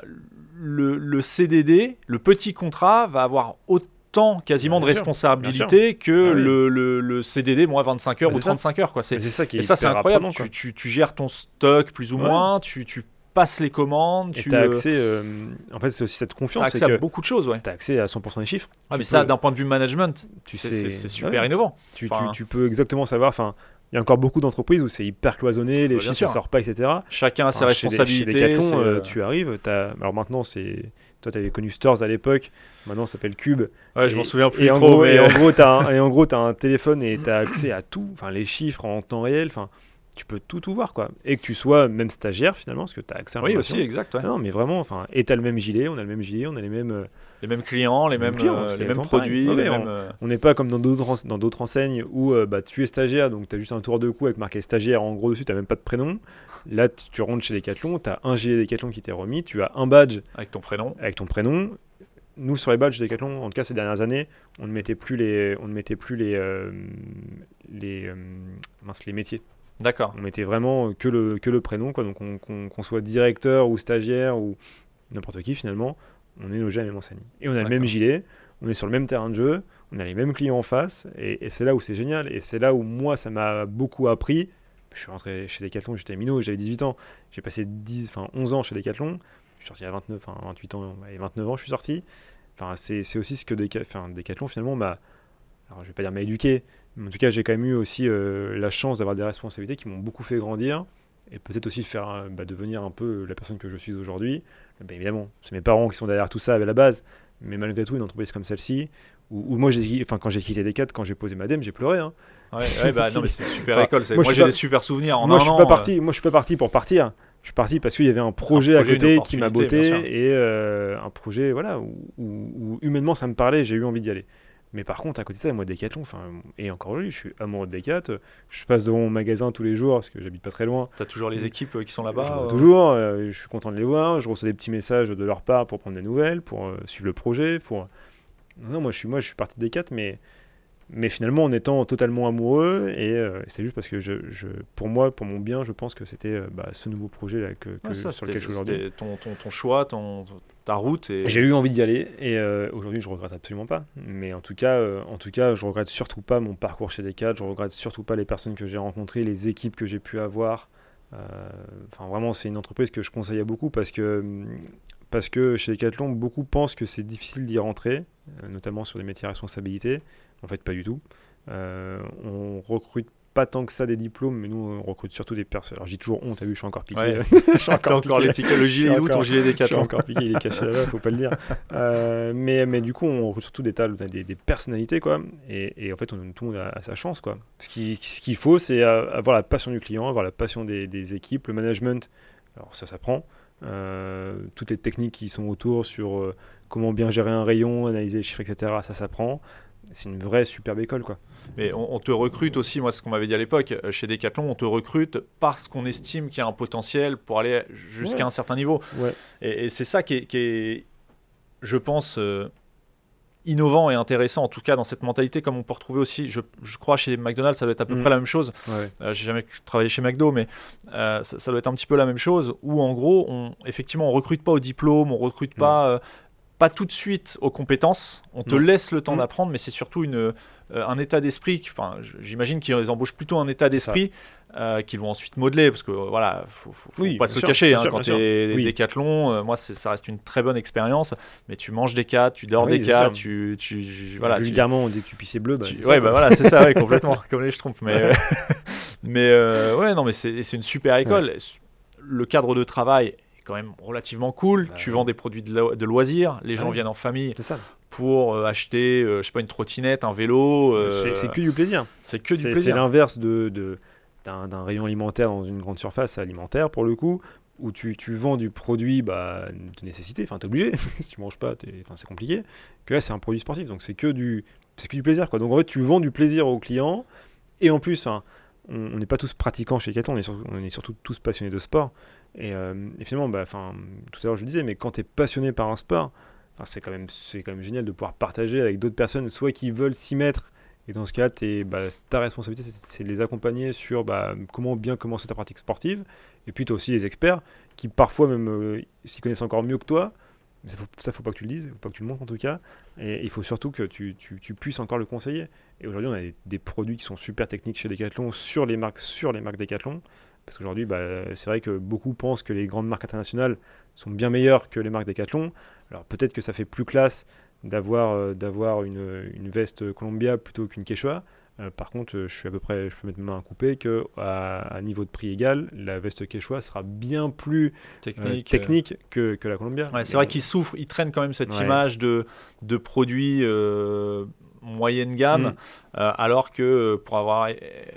le, le, CDD, le petit contrat, va avoir autant quasiment de responsabilité que ah le, le, CDD, moi, 25 heures ou 35 heures. Quoi. C'est, ça qui et ça, c'est incroyable. Tu, tu, tu, gères ton stock plus ou moins, tu, tu passes les commandes. tu as accès, euh, en fait, c'est aussi cette confiance. Tu as accès à beaucoup de choses, ouais. Tu as accès à 100% des chiffres. Ah, mais ça, d'un point de vue management, tu sais, c'est super innovant. Tu, tu, peux exactement savoir, enfin, il y a encore beaucoup d'entreprises où c'est hyper cloisonné, les chiffres ne sortent pas, etc. Chacun a ses responsabilités. Chez Decathlon, euh, tu arrives, as... alors maintenant c'est toi, tu avais connu Stores à l'époque, maintenant ça s'appelle Cube. Ouais, je m'en souviens plus et trop. En gros, Et en gros, tu as, un téléphone et tu as accès à tout, enfin les chiffres en temps réel, enfin tu peux tout tout voir quoi. Et que tu sois même stagiaire finalement, parce que tu as accès à Oui, aussi, exact. Non, mais vraiment, enfin, et tu as le même gilet, on a le même gilet, on a les mêmes. Euh, les mêmes clients, les, mêmes, euh, les mêmes produits. Euh, on n'est pas comme dans d'autres dans d'autres enseignes où bah, tu es stagiaire, donc tu as juste un tour de cou avec marqué stagiaire en gros dessus, tu n'as même pas de prénom. Là, tu rentres chez Decathlon, tu as un gilet Decathlon qui t'est remis, tu as un badge avec ton prénom. Avec ton prénom nous sur les badges Decathlon, en tout cas ces dernières années, on ne mettait plus les, on ne mettait plus les, euh, les, euh, mince, les métiers. D'accord. On mettait vraiment que le, que le prénom, quoi. Donc qu'on soit directeur ou stagiaire ou n'importe qui finalement, on est logé à la même enseigne. Et on a le même gilet, on est sur le même terrain de jeu, on a les mêmes clients en face, et, c'est là où c'est génial. Et c'est là où moi ça m'a beaucoup appris. Je suis rentré chez Decathlon, j'étais minot, j'avais 18 ans. J'ai passé 10, enfin 11 ans chez Decathlon suis sorti à 29, enfin 28 ans, et 29 ans, je suis sorti. Enfin, c'est aussi ce que Decathlon finalement m'a, alors je vais pas dire m'a éduqué, en tout cas j'ai quand même eu aussi euh, la chance d'avoir des responsabilités qui m'ont beaucoup fait grandir et peut-être aussi faire euh, bah, devenir un peu la personne que je suis aujourd'hui. Bah, évidemment, c'est mes parents qui sont derrière tout ça à la base, mais malgré tout une entreprise comme celle-ci, où, moi enfin quand j'ai quitté Decat, quand j'ai posé ma dème, j'ai pleuré. Hein. Ouais, bah, non mais c'est super école. Moi, j'ai des super souvenirs. En moi, je suis pas parti. Euh. Moi je suis pas parti pour partir je suis parti parce qu'il y avait un projet, à côté qui m'a botté et euh, un projet voilà où, humainement ça me parlait, j'ai eu envie d'y aller. Mais par contre, à côté de ça, moi, Decathlon, enfin, et encore aujourd'hui, je suis amoureux de Decathlon. Je passe devant mon magasin tous les jours parce que j'habite pas très loin. Tu as toujours les équipes euh, qui sont là-bas euh Toujours, je suis content de les voir. Je reçois des petits messages de leur part pour prendre des nouvelles, pour suivre le projet. Pour... Non, moi, je suis, moi, je suis parti de Decathlon, mais mais finalement en étant totalement amoureux et euh, c'est juste parce que je, pour moi pour mon bien je pense que c'était euh, bah, ce nouveau projet là que, sur lequel je suis aujourd'hui. ton, ton, ton, choix ton, ta route et... j'ai eu envie d'y aller et euh, aujourd'hui je regrette absolument pas. Mais en tout cas en tout cas je regrette surtout pas mon parcours chez Decathlon je regrette surtout pas les personnes que j'ai rencontrées les équipes que j'ai pu avoir. Enfin vraiment c'est une entreprise que je conseille à beaucoup parce que parce que chez Decathlon beaucoup pensent que c'est difficile d'y rentrer notamment sur des métiers à responsabilité en fait, pas du tout. Euh, on recrute pas tant que ça des diplômes, mais nous on recrute surtout des personnes. Alors j'ai toujours honte, t'as vu, je suis encore piqué. je suis encore, encore l'étiquette, le gilet où ton gilet des 4 Je suis encore piqué, il est caché là-bas, faut pas le dire. Euh, mais, mais du coup, on recrute surtout des tas, des, des personnalités, quoi. Et, et, en fait, on, tout le monde a, sa chance, quoi. Ce qu'il ce qu'il faut, c'est avoir la passion du client, avoir la passion des, des équipes, le management. Alors ça s'apprend. Euh, toutes les techniques qui sont autour sur euh, comment bien gérer un rayon, analyser les chiffres, etc. Ça s'apprend c'est une vraie superbe école quoi. Mais on, te recrute aussi, moi ce qu'on m'avait dit à l'époque, euh, chez Decathlon, on te recrute parce qu'on estime qu'il y a un potentiel pour aller jusqu'à un certain niveau. Et, c'est ça qui est, je pense, euh, innovant et intéressant, en tout cas dans cette mentalité, comme on peut retrouver aussi, je, crois chez McDonald's, ça doit être à peu mm. près la même chose. Euh, j'ai jamais travaillé chez McDo, mais ça, doit être un petit peu la même chose, où en gros, on, effectivement, on recrute pas au diplôme, on recrute pas pas tout de suite aux compétences. On te laisse le temps mm. d'apprendre, mais c'est surtout une, euh, un état d'esprit. Enfin, j'imagine qu'ils embauchent plutôt un état d'esprit euh, qu'ils vont ensuite modeler, parce que voilà, faut, faut, pas se cacher. Hein, quand tu es oui. décathlon, euh, moi, ça reste une très bonne expérience. Mais tu manges des cas, tu dors des cas, tu, tu, voilà. Vulgairement, dès que tu pisses bleu, bah, ouais, bah voilà, c'est ça, complètement, comme les schtroumpfs. Mais, mais ouais, non, mais c'est une super école. Le cadre de travail quand même relativement cool. tu vends des produits de, loisirs, les gens viennent en famille pour euh, acheter, euh, je sais pas, une trottinette, un vélo. Euh, c'est que du plaisir. C'est que du plaisir. C'est l'inverse de, d'un rayon alimentaire dans une grande surface alimentaire, pour le coup, où tu, tu vends du produit bah, de nécessité, enfin, t'es obligé, si tu manges pas, c'est compliqué, que là, c'est un produit sportif, donc c'est que du, c'est que du plaisir, quoi. Donc en fait, tu vends du plaisir aux clients, et en plus, on n'est pas tous pratiquants chez Decathlon, on on est surtout tous passionnés de sport. Et, finalement, bah, tout à l'heure je le disais, mais quand tu es passionné par un sport, c'est quand, même, quand même génial de pouvoir partager avec d'autres personnes, soit qui veulent s'y mettre, et dans ce cas, bah, ta responsabilité, c'est de les accompagner sur bah, comment bien commencer ta pratique sportive. Et puis, tu as aussi les experts qui, parfois, même euh, s'y connaissent encore mieux que toi, mais ça, faut, faut pas que tu le dises, faut pas que tu le montres en tout cas. Et il faut surtout que tu, puisses encore le conseiller. Et aujourd'hui, on a des, produits qui sont super techniques chez Decathlon sur les marques, sur les marques Decathlon. Parce qu'aujourd'hui, bah, c'est vrai que beaucoup pensent que les grandes marques internationales sont bien meilleures que les marques Decathlon. Alors peut-être que ça fait plus classe d'avoir euh, d'avoir une, une, veste Columbia plutôt qu'une Quechua. Euh, par contre, je suis à peu près, je peux mettre ma main à couper que à, niveau de prix égal, la veste Quechua sera bien plus technique, euh, technique que, que, la Columbia. Ouais, c'est vrai qu'il souffre, il traîne quand même cette image de, de produits moyenne gamme, mm. alors que pour avoir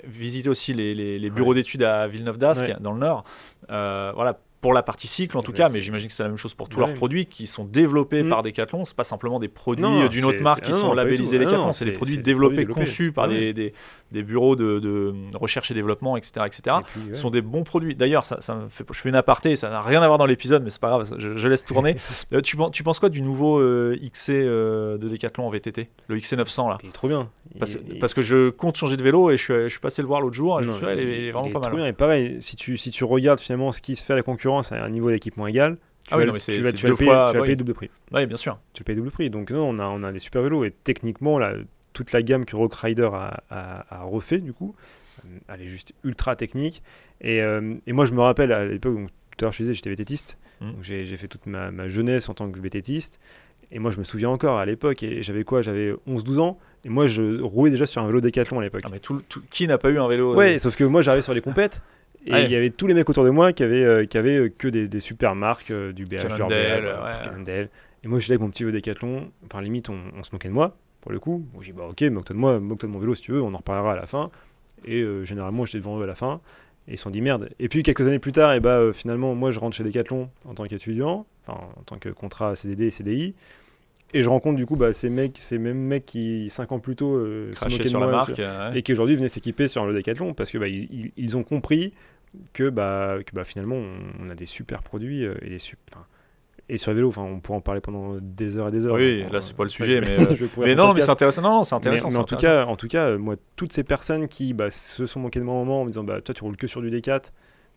visité aussi les, les, bureaux d'études à Villeneuve d'Ascq, dans le Nord, voilà, pour la partie cycle en tout cas, mais j'imagine que c'est la même chose pour tous leurs produits qui sont développés mm. par Decathlon. C'est pas simplement des produits d'une autre marque qui sont labellisés Decathlon, c'est des produits développés, conçus par des, bureaux de, recherche et développé, etc., etc. Ce sont des bons produits. D'ailleurs, ça, ça me fait, je fais une aparté, ça n'a rien à voir dans l'épisode, mais c'est pas grave, je, laisse tourner. Euh, tu, penses quoi du nouveau euh, XC euh, de Decathlon en VTT, le XC900 là Il est trop bien. Parce, que je compte changer de vélo et je suis, passé le voir l'autre jour. Et je me suis dit, il, est, vraiment pas mal. Trop bien. Et pareil, si tu, si tu regardes finalement ce qui se fait à la concurrence à un niveau d'équipement égal, tu, ah vas, oui, tu, vas, tu, vas payer, fois, tu vas payer double prix. Oui, bien sûr. Tu payes double prix. Donc, non, on a, on a des super vélos et techniquement, là, toute la gamme que Rock Rider a, a, refait, du coup, euh, elle est juste ultra technique. Et, euh, et moi, je me rappelle à l'époque, tout à l'heure, je disais, j'étais vététiste. Mmh. J'ai fait toute ma, ma, jeunesse en tant que vététiste. Et moi, je me souviens encore à l'époque, et j'avais quoi? J'avais 11-12 ans. Et moi, je roulais déjà sur un vélo Décathlon à l'époque. Ah, mais tout, qui n'a pas eu un vélo Ouais, euh, sauf que moi, j'arrivais sur les compètes. Et il y avait tous les mecs autour de moi qui avaient, euh, qui avaient euh, que des, des, super marques, euh, du BH, du ouais. Et moi, je suis là avec mon petit vélo Décathlon. Enfin, limite, on, se moquait de moi, pour le coup. Moi, j'ai dit, bah ok, moque-toi de moi, moque-toi de mon vélo si tu veux, on en reparlera à la fin. Et généralement, j'étais devant eux à la fin. Et ils se sont dit merde. Et puis, quelques années plus tard, et bah, finalement, moi, je rentre chez Decathlon en tant qu'étudiant, enfin, en tant que contrat CDD et CDI. Et je rencontre du coup bah, ces mecs, ces mêmes mecs qui 5 ans plus tôt euh, se moquaient de la marque, et qui aujourd'hui venaient s'équiper sur le Decathlon parce que bah, ils, ils, ont compris que bah, que bah finalement on, a des super produits euh, et des super, et sur les vélos, enfin, on pourrait en parler pendant des heures et des heures. Oui, là, c'est pas le sujet, mais, euh, mais non, mais c'est intéressant. Non, c'est intéressant. Mais, en, tout cas, en tout cas, moi, toutes ces personnes qui bah, se sont moquées de mon moment en me disant, bah, toi, tu roules que sur du D4.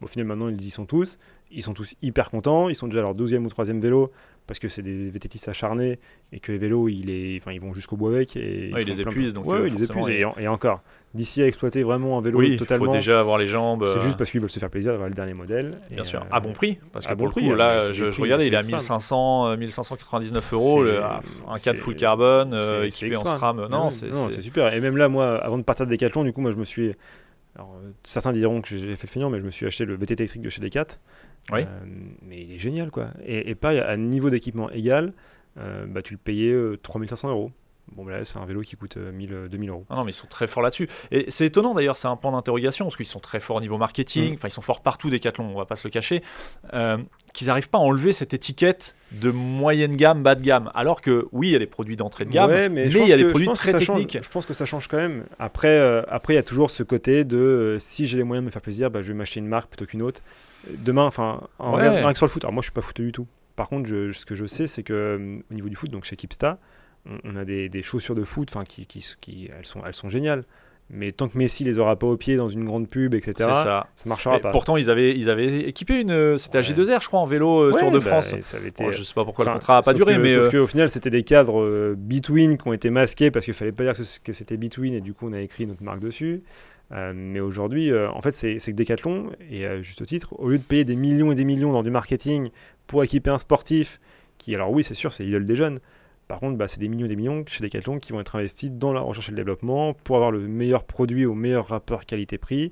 au final, maintenant, ils y sont tous. Ils sont tous hyper contents. Ils sont déjà à leur 12e ou 3e vélo parce que c'est des VTTistes acharnés et que les vélos, ils, les, enfin, ils vont jusqu'au bout avec. Et ils, les épuisent. Donc, ouais, ils les épuisent. Et, encore, d'ici à exploiter vraiment un vélo oui, totalement. Il faut déjà avoir les jambes. C'est juste euh, parce qu'ils veulent se faire plaisir d'avoir le dernier modèle. Bien sûr, à bon prix. Parce que pour le coup, là, je, regardais, il est à 1500, 1599 euros, un 4 full carbone équipé en SRAM. Non, c'est super. Et même là, moi, avant de partir de Decathlon, du coup, moi, je me suis. Alors, certains diront que j'ai fait le feignant, mais je me suis acheté le VTT électrique de chez Decat. Oui. mais il est génial, quoi. Et, et pareil, à niveau d'équipement égal, bah, tu le payais 3500 euros. Bon, là, c'est un vélo qui coûte 1000, euh, 2000 euros. Ah non, mais ils sont très forts là-dessus. Et c'est étonnant d'ailleurs, c'est un point d'interrogation, parce qu'ils sont très forts au niveau marketing, mm. enfin, ils sont forts partout, Decathlon, on va pas se le cacher, euh, qu'ils n'arrivent pas à enlever cette étiquette de moyenne gamme, bas de gamme. Alors que, oui, il y a des produits d'entrée de gamme, mais, il y a des produits très techniques. je pense que ça change quand même. Après, euh, après il y a toujours ce côté de si j'ai les moyens de me faire plaisir, bah, je vais m'acheter une marque plutôt qu'une autre. Demain, enfin, en ouais. sur le foot, alors moi, je suis pas foot du tout. Par contre, ce que je sais, c'est que au niveau du foot, donc chez Kipsta, on, a des, chaussures de foot, enfin qui, qui, elles sont, elles sont géniales. Mais tant que Messi les aura pas au pied dans une grande pub, etc., ça. ça marchera pas. Pourtant, ils avaient, ils avaient équipé une. C'était à G2R, je crois, en vélo euh, Tour de bah, France. Ça été... je sais pas pourquoi le contrat a pas duré, mais. Sauf euh, qu'au final, c'était des cadres euh, Between qui ont été masqués parce qu'il fallait pas dire que c'était Between et du coup, on a écrit notre marque dessus. Mais aujourd'hui, en fait, c'est que Decathlon, et à juste titre, au lieu de payer des millions et des millions dans du marketing pour équiper un sportif, qui, alors oui, c'est sûr, c'est l'idole des jeunes, par contre, bah, c'est des millions et des millions chez Decathlon qui vont être investis dans la recherche et le développement pour avoir le meilleur produit au meilleur rapport qualité-prix.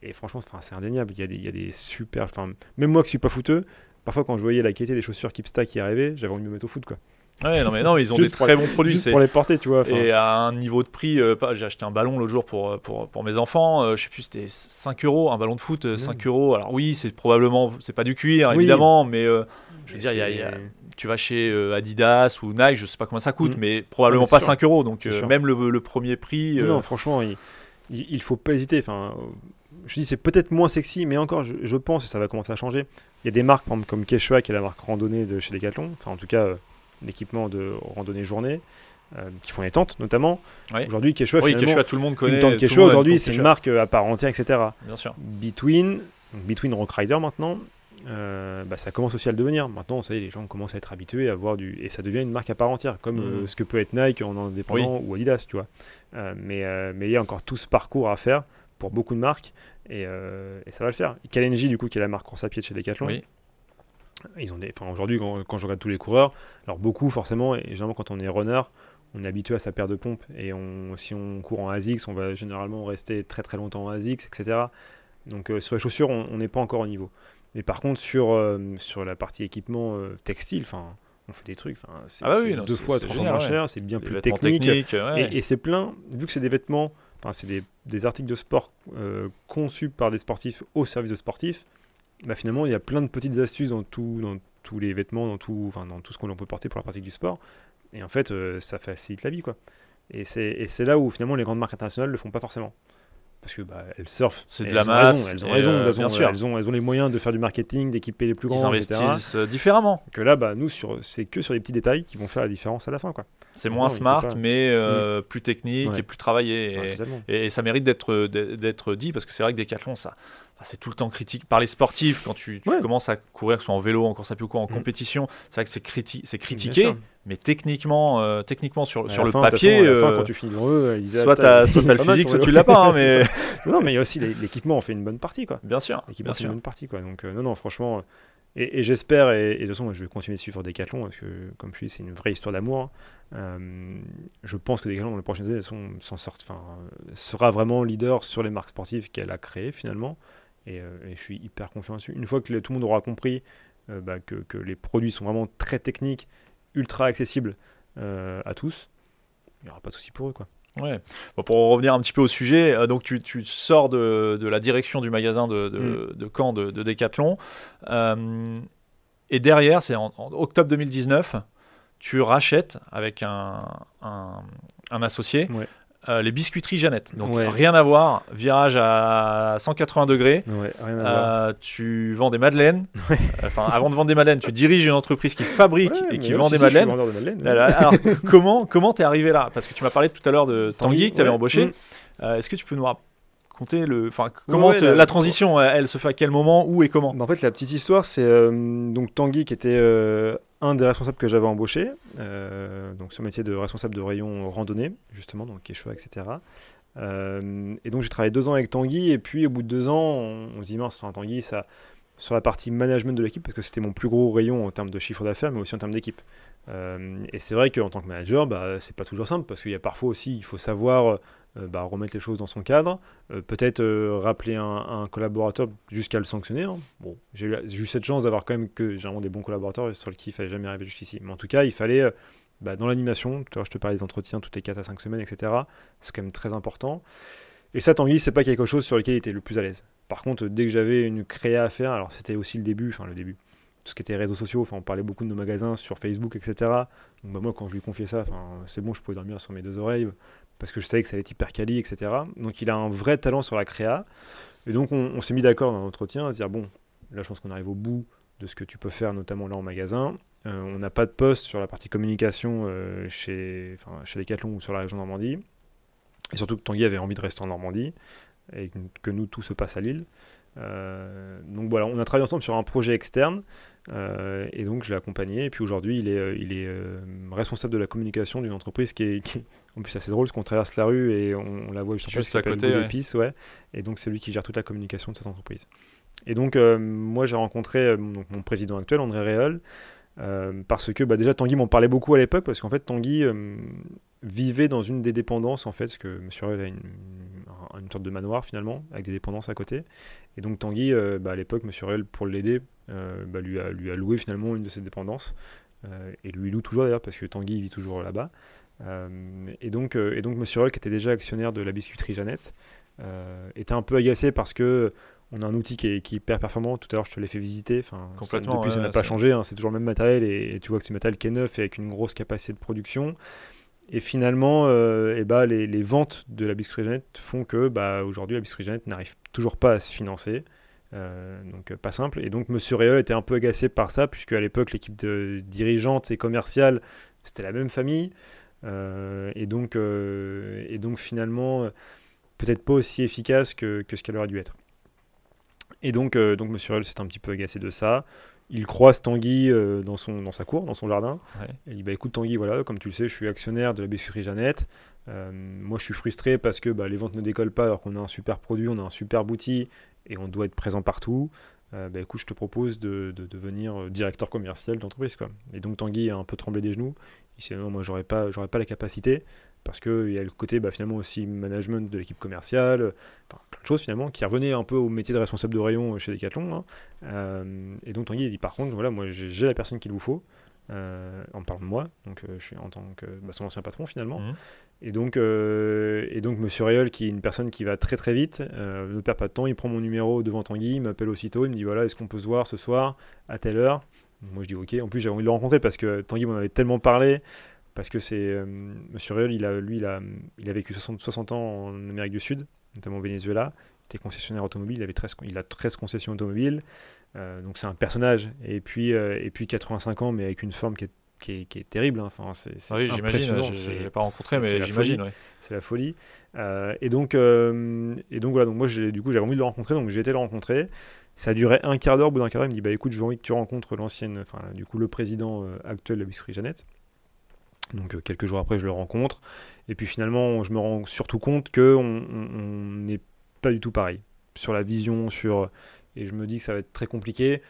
Et franchement, c'est indéniable. Il y, a des, il y a des super. Même moi qui suis pas fouteux, parfois quand je voyais la qualité des chaussures Kipsta qui arrivaient, j'avais envie de me mettre au foot. quoi. Ouais, non, mais non, ils ont des très bons produits. Juste pour les porter, tu vois. Et à un niveau de prix, euh, j'ai acheté un ballon l'autre jour pour, pour, pour, mes enfants, euh, je sais plus, c'était 5 euros, un ballon de foot, 5 mmh. euros. Alors oui, c'est probablement, c'est pas du cuir, évidemment, mais euh, je veux dire, il y a tu vas chez euh, Adidas ou Nike, je sais pas comment ça coûte, mm. mais probablement pas 5 euros. Donc euh, même le, premier prix. Non, euh, franchement, il, il, faut pas hésiter. Enfin, je dis c'est peut-être moins sexy, mais encore, je, pense que ça va commencer à changer. Il y a des marques comme Quechua, qui est la marque randonnée de chez Decathlon, enfin en tout cas l'équipement de randonnée journée. qui font les tentes notamment. Aujourd'hui, Quechua, oui, Quechua, tout le monde connaît. Une tente Quechua aujourd'hui, c'est une marque à part entière, etc. Bien sûr. Between, Between Rock Rider maintenant, euh, bah, ça commence aussi à le devenir. Maintenant, y est, les gens commencent à être habitués à voir du. Et ça devient une marque à part entière, comme euh, mhm. ce que peut être Nike en indépendant ou Adidas, tu vois. Euh, mais, mais il y a encore tout ce parcours à faire pour beaucoup de marques et, et ça va le faire. Kalenji, du coup, qui est la marque course à pied de chez Decathlon. Ils ont des. Enfin, aujourd'hui, quand, je regarde tous les coureurs, alors beaucoup, forcément, et généralement, quand on est runner, on est habitué à sa paire de pompes. Et on, si on court en ASICS, on va généralement rester très très longtemps en ASICS, etc. Donc sur les chaussures, on n'est pas encore au niveau. Mais par contre, sur, euh, sur la partie équipement euh, textile, enfin on fait des trucs. C'est ah bah deux fois, trois fois moins cher, c'est bien plus technique. Et, c'est plein, vu que c'est des vêtements, enfin c'est des, des, articles de sport euh, conçus par des sportifs au service de sportifs, bah finalement il y a plein de petites astuces dans, tout, dans tous les vêtements, dans tout, enfin, dans tout ce qu'on peut porter pour la pratique du sport. Et en fait, ça facilite la vie. quoi. Et c'est là où finalement les grandes marques internationales ne le font pas forcément parce que bah, elles surfent. C'est de la masse. elles ont raison, euh, bien sûr. Elles ont, elles ont les moyens de faire du marketing, d'équiper les plus grands, Ils investissent euh, différemment. Que là, bah, nous, c'est que sur les petits détails qui vont faire la différence à la fin, quoi. C'est moins smart, mais euh, mm. plus technique et plus travaillé. Et, et, ça mérite d'être d'être dit parce que c'est vrai que Decathlon, ça, c'est tout le temps critique par les sportifs quand tu, commences à courir, soit en vélo, en course à pied ou quoi, en mm. compétition. C'est vrai que c'est criti critiqué, mais techniquement, euh, techniquement sur, sur le papier, euh, quand tu finis eux, soit tu as, le physique, soit tu l'as pas. Hein, mais non, mais il y a aussi l'équipement, on fait une bonne partie, quoi. Bien sûr. L'équipement fait une bonne partie, quoi. Donc euh, non, non, franchement. Et, j'espère, et, de toute façon, je vais continuer de suivre Decathlon, parce que, comme je dis, c'est une vraie histoire d'amour. Hein. je pense que Decathlon, dans les prochaines années, s'en enfin, sera vraiment leader sur les marques sportives qu'elle a créées, finalement. Euh, et, je suis hyper confiant dessus. Une fois que tout le monde aura compris euh, bah, que, les produits sont vraiment très techniques, ultra accessibles euh, à tous, il n'y aura pas de souci pour eux. Quoi. Ouais. pour revenir un petit peu au sujet, donc tu, tu sors de, de, la direction du magasin de, de, mm. de Caen de, Decathlon. et derrière, c'est en, octobre 2019, tu rachètes avec un, un, un associé ouais. Euh, les biscuiteries Jeannette. Donc rien à voir, virage à 180 degrés. Euh, tu vends des madeleines. Enfin, avant de vendre des madeleines, tu diriges une entreprise qui fabrique et qui vend des madeleines. Alors comment comment t'es arrivé là? Parce que tu m'as parlé tout à l'heure de Tanguy, que tu avais embauché. Mm. Euh, est-ce que tu peux nous raconter le, enfin comment la, transition, elle, se fait à quel moment, où et comment bah, En fait, la petite histoire, c'est donc Tanguy qui était un des responsables que j'avais embauché, euh, donc ce métier de responsable de rayon randonnée, justement, donc Quechua, etc. Euh, et donc j'ai travaillé deux ans avec Tanguy, et puis au bout de deux ans, on, se dit, mince, Tanguy, ça, sur la partie management de l'équipe, parce que c'était mon plus gros rayon en termes de chiffre d'affaires, mais aussi en termes d'équipe. Euh, et c'est vrai qu'en tant que manager, bah, c'est pas toujours simple, parce qu'il y a parfois aussi, il faut savoir euh, bah, remettre les choses dans son cadre, euh, peut-être euh, rappeler un, collaborateur jusqu'à le sanctionner. Hein. Bon, j'ai eu, cette chance d'avoir quand même que généralement des bons collaborateurs sur qui il fallait jamais arriver jusqu'ici. Mais en tout cas, il fallait bah, dans l'animation, je te parlais des entretiens toutes les 4 à 5 semaines, etc. C'est quand même très important. Et ça, Tanguy, c'est pas quelque chose sur lequel il était le plus à l'aise. Par contre, dès que j'avais une créa à faire, alors c'était aussi le début, enfin le début, tout ce qui était réseaux sociaux, enfin on parlait beaucoup de nos magasins sur Facebook, etc. Donc bah, moi, quand je lui confiais ça, c'est bon, je pouvais dormir sur mes deux oreilles parce que je savais que ça allait être hyper quali, etc. Donc il a un vrai talent sur la créa. Et donc on, s'est mis d'accord dans l'entretien à se dire bon, là je pense qu'on arrive au bout de ce que tu peux faire, notamment là en magasin. Euh, on n'a pas de poste sur la partie communication euh, chez, chez Decathlon ou sur la région Normandie. Et surtout que Tanguy avait envie de rester en Normandie et que nous, tout se passe à Lille. Euh, donc voilà, on a travaillé ensemble sur un projet externe et donc je l'ai accompagné. Et puis aujourd'hui, il est, il est responsable de la communication d'une entreprise qui est, qui, en plus, assez drôle parce qu'on traverse la rue et on, la voit juste, juste à côté. Ouais. ouais. Et donc, c'est lui qui gère toute la communication de cette entreprise. Et donc, euh, moi, j'ai rencontré euh, donc, mon président actuel, André Réol, euh, parce que bah, déjà, Tanguy m'en parlait beaucoup à l'époque, parce qu'en fait, Tanguy vivait dans une des dépendances, en fait, parce que M. Réol a une, une, sorte de manoir finalement, avec des dépendances à côté. Et donc, Tanguy, bah, à l'époque, M. Réol, pour l'aider, bah, lui, a, lui a loué finalement une de ses dépendances. et lui loue toujours d'ailleurs, parce que Tanguy vit toujours là-bas. Euh, et, donc, euh, et donc, Monsieur qui était déjà actionnaire de la biscuiterie Jeannette, euh, était un peu agacé parce que on a un outil qui est, hyper performant. Tout à l'heure, je te l'ai fait visiter. Enfin, Complètement. depuis, ça n'a pas changé. Hein. c'est toujours le même matériel et, tu vois que c'est matériel qui est neuf et avec une grosse capacité de production. Et finalement, et eh bah, les, ventes de la biscuiterie Jeannette font que bah, aujourd'hui, la biscuiterie Jeannette n'arrive toujours pas à se financer. donc pas simple. Et donc Monsieur Réol était un peu agacé par ça, puisque à l'époque l'équipe de dirigeante et commerciale c'était la même famille. et, donc, et donc finalement, peut-être pas aussi efficace que, que ce qu'elle aurait dû être. Et donc, euh, donc Monsieur Ruel s'est un petit peu agacé de ça. Il croise Tanguy euh, dans, son, dans sa cour, dans son jardin. Et il dit bah, écoute Tanguy, voilà, comme tu le sais, je suis actionnaire de la biscuiterie Jeannette. Euh, moi, je suis frustré parce que bah, les ventes ne décollent pas alors qu'on a un super produit, on a un super outil et on doit être présent partout. bah, écoute, je te propose de, de devenir directeur commercial d'entreprise. Et donc Tanguy a un peu tremblé des genoux. Il s'est dit non, moi, j'aurais pas, j'aurais pas la capacité parce qu'il y a le côté bah, finalement aussi management de l'équipe commerciale, enfin, plein de choses finalement, qui revenaient un peu au métier de responsable de rayon chez Decathlon. Hein. Euh, et donc Tanguy dit par contre, voilà, moi j'ai la personne qu'il vous faut, euh, en parlant de moi, donc euh, je suis en tant que bah, son ancien patron finalement. Mmh. Et donc, et donc Monsieur Réol, qui est une personne qui va très très vite, ne perd pas de temps, il prend mon numéro devant Tanguy, il m'appelle aussitôt, il me dit voilà, est-ce qu'on peut se voir ce soir à telle heure? Moi je dis ok, en plus j'ai envie de le rencontrer parce que Tanguy m'en avait tellement parlé, parce que c'est euh, Monsieur il a, lui, il a, il a vécu 60, 60 ans en Amérique du Sud, notamment au Venezuela. Il était concessionnaire automobile, il, avait 13, il a 13 concessions automobiles. Euh, donc c'est un personnage. Et puis, euh, et puis 85 ans, mais avec une forme qui est, qui est, qui est terrible. Hein. Enfin, c'est, oui, j'imagine. Je ne l'ai pas rencontré, mais j'imagine. C'est la folie. et, donc, et donc voilà, donc moi du coup j'avais envie de le rencontrer, donc j'ai été le rencontrer. Ça a duré un quart d'heure, au bout d'un quart d'heure, il me dit bah écoute, j'ai envie que tu rencontres l'ancienne, enfin du coup le président actuel de la biscuiterie Jeannette. Donc euh, quelques jours après, je le rencontre. Et puis finalement, je me rends surtout compte qu'on n'est pas du tout pareil sur la vision, sur et je me dis que ça va être très compliqué.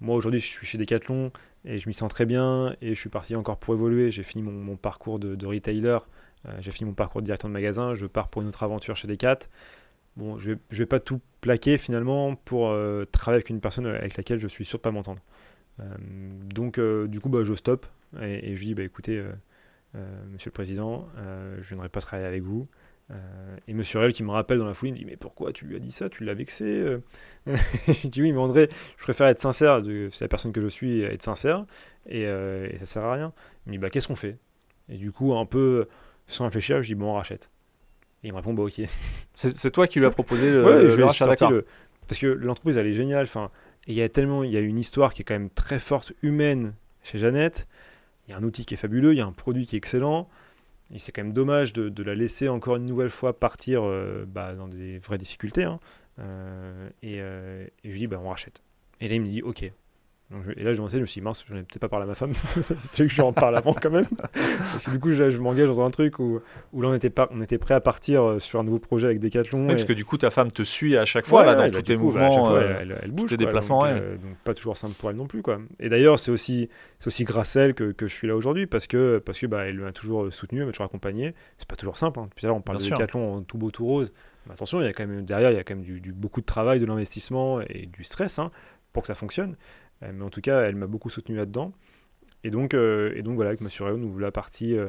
Moi aujourd'hui, je suis chez Decathlon et je m'y sens très bien et je suis parti encore pour évoluer. J'ai fini mon, parcours de, retailer, euh, j'ai fini mon parcours de directeur de magasin. Je pars pour une autre aventure chez Decat. Bon, je vais, vais pas tout plaquer finalement pour euh, travailler avec une personne avec laquelle je suis sûr de pas m'entendre. donc du coup, bah, je stoppe et, et je dis bah écoutez Monsieur le Président, euh, je ne viendrai pas travailler avec vous. Euh, et Monsieur Réel qui me rappelle dans la foule, il me dit Mais pourquoi tu lui as dit ça? Tu l'as vexé Je dis Oui, mais André, je préfère être sincère, c'est la personne que je suis, être sincère, et, et ça sert à rien. Il me dit Bah, qu'est-ce qu'on fait? Et du coup, un peu sans réfléchir, je dis Bon, on rachète. Et il me répond Bah, ok. C'est toi qui lui as proposé le, je le rachat Parce que l'entreprise, elle est géniale. Enfin, il y a tellement, il y a une histoire qui est quand même très forte, humaine, chez Jeannette il y a un outil qui est fabuleux, il y a un produit qui est excellent. Et c'est quand même dommage de, la laisser encore une nouvelle fois partir euh, bah, dans des vraies difficultés. Hein. Euh, euh, et, je lui dis, bah, on rachète. Et là, il me dit, ok, et là, je me suis dit, mince, je n'en ai peut-être pas parlé à ma femme. c'est fait que je en parle avant quand même. Parce que du coup, je, m'engage dans un truc où, où là, on était, pas, on était prêt à partir euh, sur un nouveau projet avec Decathlon. Parce que du coup, ta femme te suit à chaque fois là, dans tous bah, tes mouvements. Bah, elle, elle, bouge. Tes déplacements, donc, euh, donc, pas toujours simple pour elle non plus. Quoi. Et d'ailleurs, c'est aussi, aussi grâce à elle que, que je suis là aujourd'hui parce que, parce que bah, elle m'a toujours soutenu, elle m'a toujours accompagné. C'est pas toujours simple. Hein. Puis là, on parle de Decathlon en tout beau, tout rose. Mais attention, il y a quand même, derrière, il y a quand même du, beaucoup de travail, de l'investissement et du stress hein, pour que ça fonctionne. Euh, mais en tout cas, elle m'a beaucoup soutenu là-dedans. Et donc, euh, et donc voilà, avec Monsieur Réo, nous la partie euh,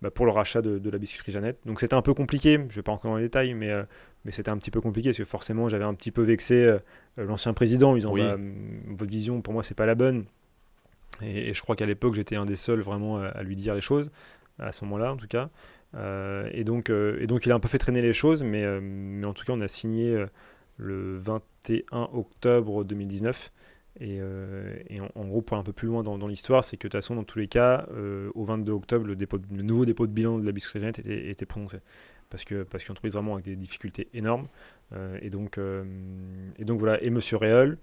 bah, pour le rachat de, la biscuiterie Jeannette. Donc c'était un peu compliqué, je ne vais pas encore dans les détails, mais, mais c'était un petit peu compliqué parce que forcément j'avais un petit peu vexé l'ancien président en disant bah, votre vision pour moi c'est pas la bonne. Et, je crois qu'à l'époque j'étais un des seuls vraiment à, lui dire les choses, à ce moment-là en tout cas. et, donc, et donc il a un peu fait traîner les choses, mais, mais en tout cas on a signé le 21 octobre 2019 et, euh, en, gros, pour un peu plus loin dans, l'histoire, c'est que de toute façon, dans tous les cas, euh, au 22 octobre, le, nouveau dépôt de bilan de la biscuiterie était, prononcé. Parce que parce vraiment avec des difficultés énormes. Euh, et, donc, et donc voilà, et Monsieur Réol,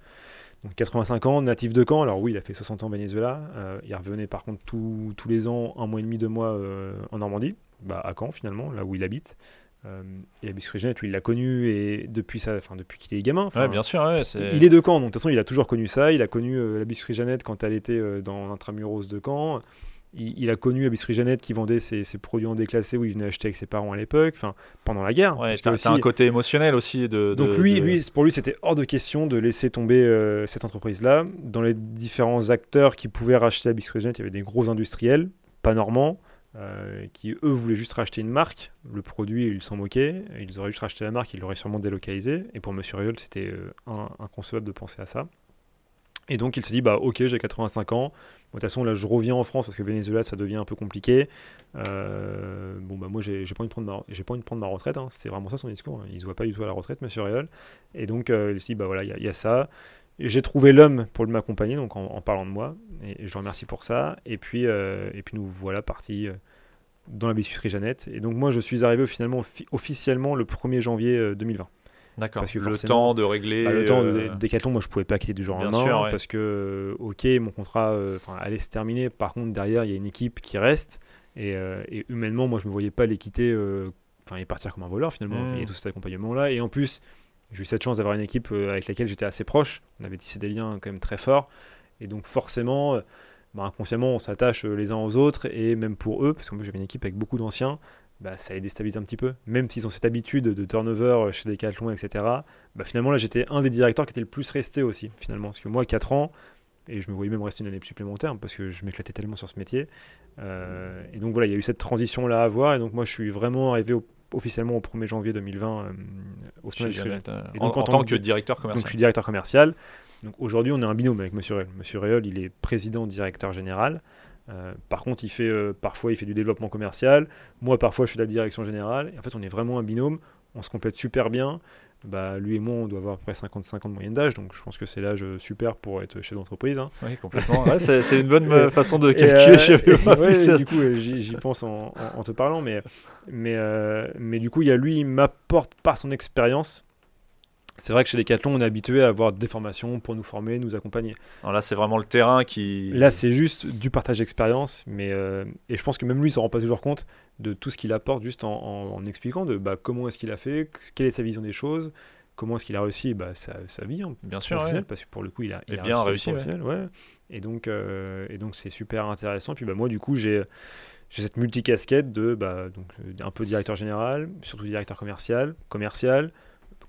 donc 85 ans, natif de Caen. Alors oui, il a fait 60 ans au Venezuela. il revenait par contre tous les ans, un mois et demi, deux mois en Normandie, bah, à Caen finalement, là où il habite. Euh, et Abus lui, il l'a connu et depuis, depuis qu'il est gamin. Ouais, bien sûr. il est de Caen, donc de toute façon, il a toujours connu ça. Il a connu euh, la quand elle était euh, dans Intramuros de Caen. Il, a connu la Jeannette qui vendait ses, produits en déclassé où il venait acheter avec ses parents à l'époque, enfin, pendant la guerre. Ouais, c'est un côté émotionnel aussi. De, donc lui, lui, pour lui, c'était hors de question de laisser tomber euh, cette entreprise-là. Dans les différents acteurs qui pouvaient racheter la Jeannette, il y avait des gros industriels, pas normands. Euh, qui eux voulaient juste racheter une marque. Le produit, ils s'en moquaient. Ils auraient juste racheté la marque, ils l'auraient sûrement délocalisé. Et pour Monsieur Riol, c'était euh, inconcevable de penser à ça. Et donc il s'est dit, bah ok, j'ai 85 ans. de toute façon, là, je reviens en France parce que Venezuela, ça devient un peu compliqué. Euh, bon, bah moi, j'ai pas envie de prendre ma, j'ai pas envie de prendre ma retraite. Hein. C'est vraiment ça son discours. Hein. Il se voit pas du tout à la retraite, Monsieur Réol. Et donc, il s'est dit, bah voilà, il y, a ça. J'ai trouvé l'homme pour m'accompagner, donc en, parlant de moi. Et, je le remercie pour ça. Et puis, euh, et puis nous voilà partis dans la biscuiterie Jeannette. Et donc, moi, je suis arrivé finalement officiellement le 1er janvier 2020. D'accord. Parce que le temps de régler. Bah, le temps de euh, Décathlon, moi je pouvais pas quitter du jour au lendemain parce que, euh, ok, mon contrat euh, allait se terminer. Par contre, derrière, il y a une équipe qui reste. Et, humainement, moi je me voyais pas les quitter, enfin, et partir comme un voleur finalement. Il y a hmm. tout cet accompagnement-là. Et en plus, j'ai eu cette chance d'avoir une équipe avec laquelle j'étais assez proche. On avait tissé des liens quand même très forts. Et donc, forcément. Bah, inconsciemment, on s'attache les uns aux autres, et même pour eux, parce que moi j'avais une équipe avec beaucoup d'anciens, bah, ça les déstabilise un petit peu. Même s'ils ont cette habitude de turnover chez Decathlon, etc. Bah, finalement, là, j'étais un des directeurs qui était le plus resté aussi, finalement. Parce que moi, 4 ans, et je me voyais même rester une année supplémentaire parce que je m'éclatais tellement sur ce métier. Euh, et donc voilà, il y a eu cette transition-là à voir. Et donc moi, je suis vraiment arrivé officiellement au 1er janvier 2020 euh, au Chez et donc, en, tant, que, directeur commercial. Donc je suis directeur commercial. Donc aujourd'hui, on est un binôme avec Monsieur Réol. Monsieur Réol, il est président directeur général. Euh, par contre, il fait, euh, parfois, il fait du développement commercial. Moi, parfois, je fais de la direction générale. Et en fait, on est vraiment un binôme. On se complète super bien. Bah, lui et moi, on doit avoir à peu près 55 ans de moyenne d'âge. Donc, je pense que c'est l'âge super pour être chef d'entreprise. Hein. Oui, complètement. c'est, une bonne façon de calculer. Euh, du coup, j'y, pense en, te parlant. Mais, mais, mais du coup, il y a lui, il m'apporte par son expérience c'est vrai que chez Decathlon, on est habitué à avoir des formations pour nous former, nous accompagner. Alors là, c'est vraiment le terrain qui. Là, c'est juste du partage d'expérience, mais euh, et je pense que même lui, il s'en rend pas toujours compte de tout ce qu'il apporte, juste en, expliquant de bah, comment est-ce qu'il a fait, quelle est sa vision des choses, comment est-ce qu'il a réussi bah, sa, vie, hein, bien sûr, parce que pour le coup, il a, il bien réussi, ouais. Et donc, euh, et donc, c'est super intéressant. Puis bah, moi, du coup, j'ai j'ai cette multicasquette de bah, donc un peu directeur général, surtout directeur commercial, commercial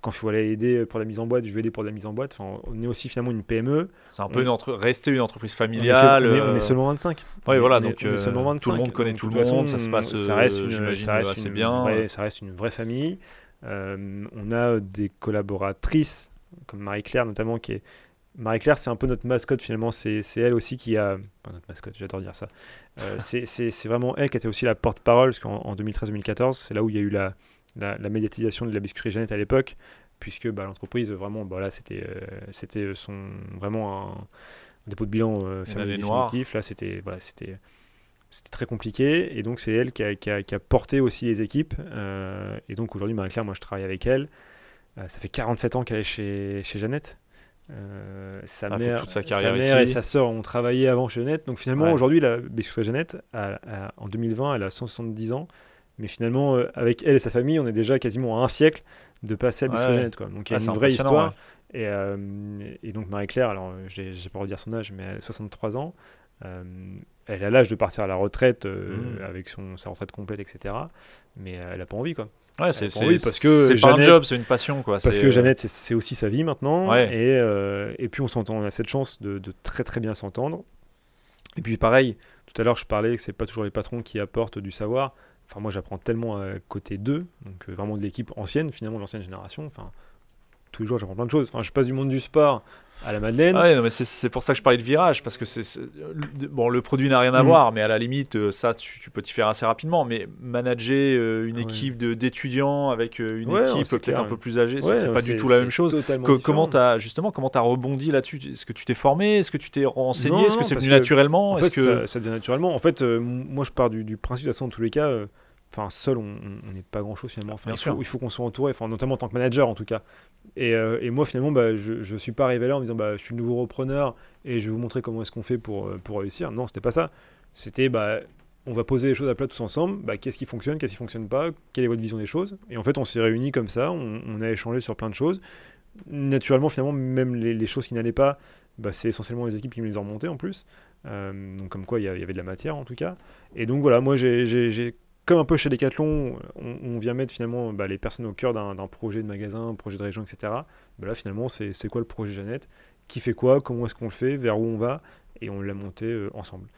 quand il faut aller aider pour la mise en boîte, je vais aider pour la mise en boîte. Enfin, on est aussi finalement une PME. C'est un peu une rester une entreprise familiale. On est, on est, seulement 25. Oui, voilà, donc euh, tout le monde connaît tout le monde, ça se passe, ça reste une, ça reste une bien. Vraie, ça reste une vraie famille. Euh, on a des collaboratrices comme Marie-Claire notamment qui est Marie-Claire, c'est un peu notre mascotte finalement. C'est elle aussi qui a. Pas notre mascotte, j'adore dire ça. Euh, c'est vraiment elle qui était aussi la porte-parole, parce qu'en 2013-2014, c'est là où il y a eu la, la, médiatisation de la biscuiterie Jeannette à l'époque, puisque bah, l'entreprise, vraiment, bah, c'était euh, c'était son, vraiment un, dépôt de bilan euh, définitif. Là, c'était voilà, c'était très compliqué. Et donc, c'est elle qui a, qui, a, qui a, porté aussi les équipes. Euh, et donc, aujourd'hui, Marie-Claire, moi, je travaille avec elle. Euh, ça fait 47 ans qu'elle est chez, chez Jeannette. sa, mère, toute sa, carrière sa mère et sa sœur ont travaillé avant chez Jeannette. Donc finalement, aujourd'hui, la biscuiterie Jeannette, en 2020, elle a 170 ans. Mais finalement, euh, avec elle et sa famille, on est déjà quasiment à un siècle de passer à ouais. Quoi. Donc il y a une vraie histoire. Et, euh, et, donc Marie-Claire, alors j'ai pas redire son âge, mais elle a 63 ans. Euh, elle a l'âge de partir à la retraite mmh. avec son, sa retraite complète, etc. Mais elle n'a pas envie, quoi. Ouais, c'est parce que pas un job, c'est une passion, quoi. Parce que Jeannette, c'est aussi sa vie maintenant. Et, et, puis on s'entend, on a cette chance de, de très très bien s'entendre. Et puis pareil, tout à l'heure je parlais que c'est pas toujours les patrons qui apportent du savoir. Enfin, moi, j'apprends tellement côté d'eux, donc euh, vraiment de l'équipe ancienne, finalement, de l'ancienne génération. Enfin, tous les jours, j'apprends plein de choses. Enfin, je passe du monde du sport à la Madeleine. Ah ouais, mais c'est pour ça que je parlais de virage, parce que c'est bon, le produit n'a rien à mm. voir, mais à la limite, euh, ça, tu, peux t'y faire assez rapidement. Mais manager euh, une équipe d'étudiants avec une équipe peut-être un peu plus âgée, c'est pas du tout la même chose. comment as justement, comment as rebondi là-dessus? Est-ce que tu t'es formé? Est-ce que tu t'es renseigné? Est-ce que c'est venu naturellement? En fait, que... ça, vient naturellement. En fait, moi, je pars du, du principe, de toute façon, dans tous les cas enfin seul on n'est pas grand chose finalement. Enfin, il, faut, qu'on soit entouré enfin notamment en tant que manager en tout cas. Et, euh, et moi finalement bah, je ne suis pas arrivé là en me disant bah, je suis le nouveau repreneur et je vais vous montrer comment est-ce qu'on fait pour, euh, pour réussir. Non c'était pas ça. C'était bah on va poser les choses à plat tous ensemble. Bah, qu'est-ce qui fonctionne qu'est-ce qui fonctionne pas quelle est votre vision des choses. Et en fait on s'est réunis comme ça on, a échangé sur plein de choses. Naturellement finalement même les, choses qui n'allaient pas bah, c'est essentiellement les équipes qui me les ont remontées en plus. Euh, donc comme quoi il y, avait de la matière en tout cas. Et donc voilà moi j'ai comme un peu chez Decathlon, on, vient mettre finalement bah, les personnes au cœur d'un projet de magasin, un projet de région, etc. Bah là, finalement, c'est quoi le projet Jeannette? Qui fait quoi? Comment est-ce qu'on le fait? Vers où on va? Et on l'a monté euh, ensemble.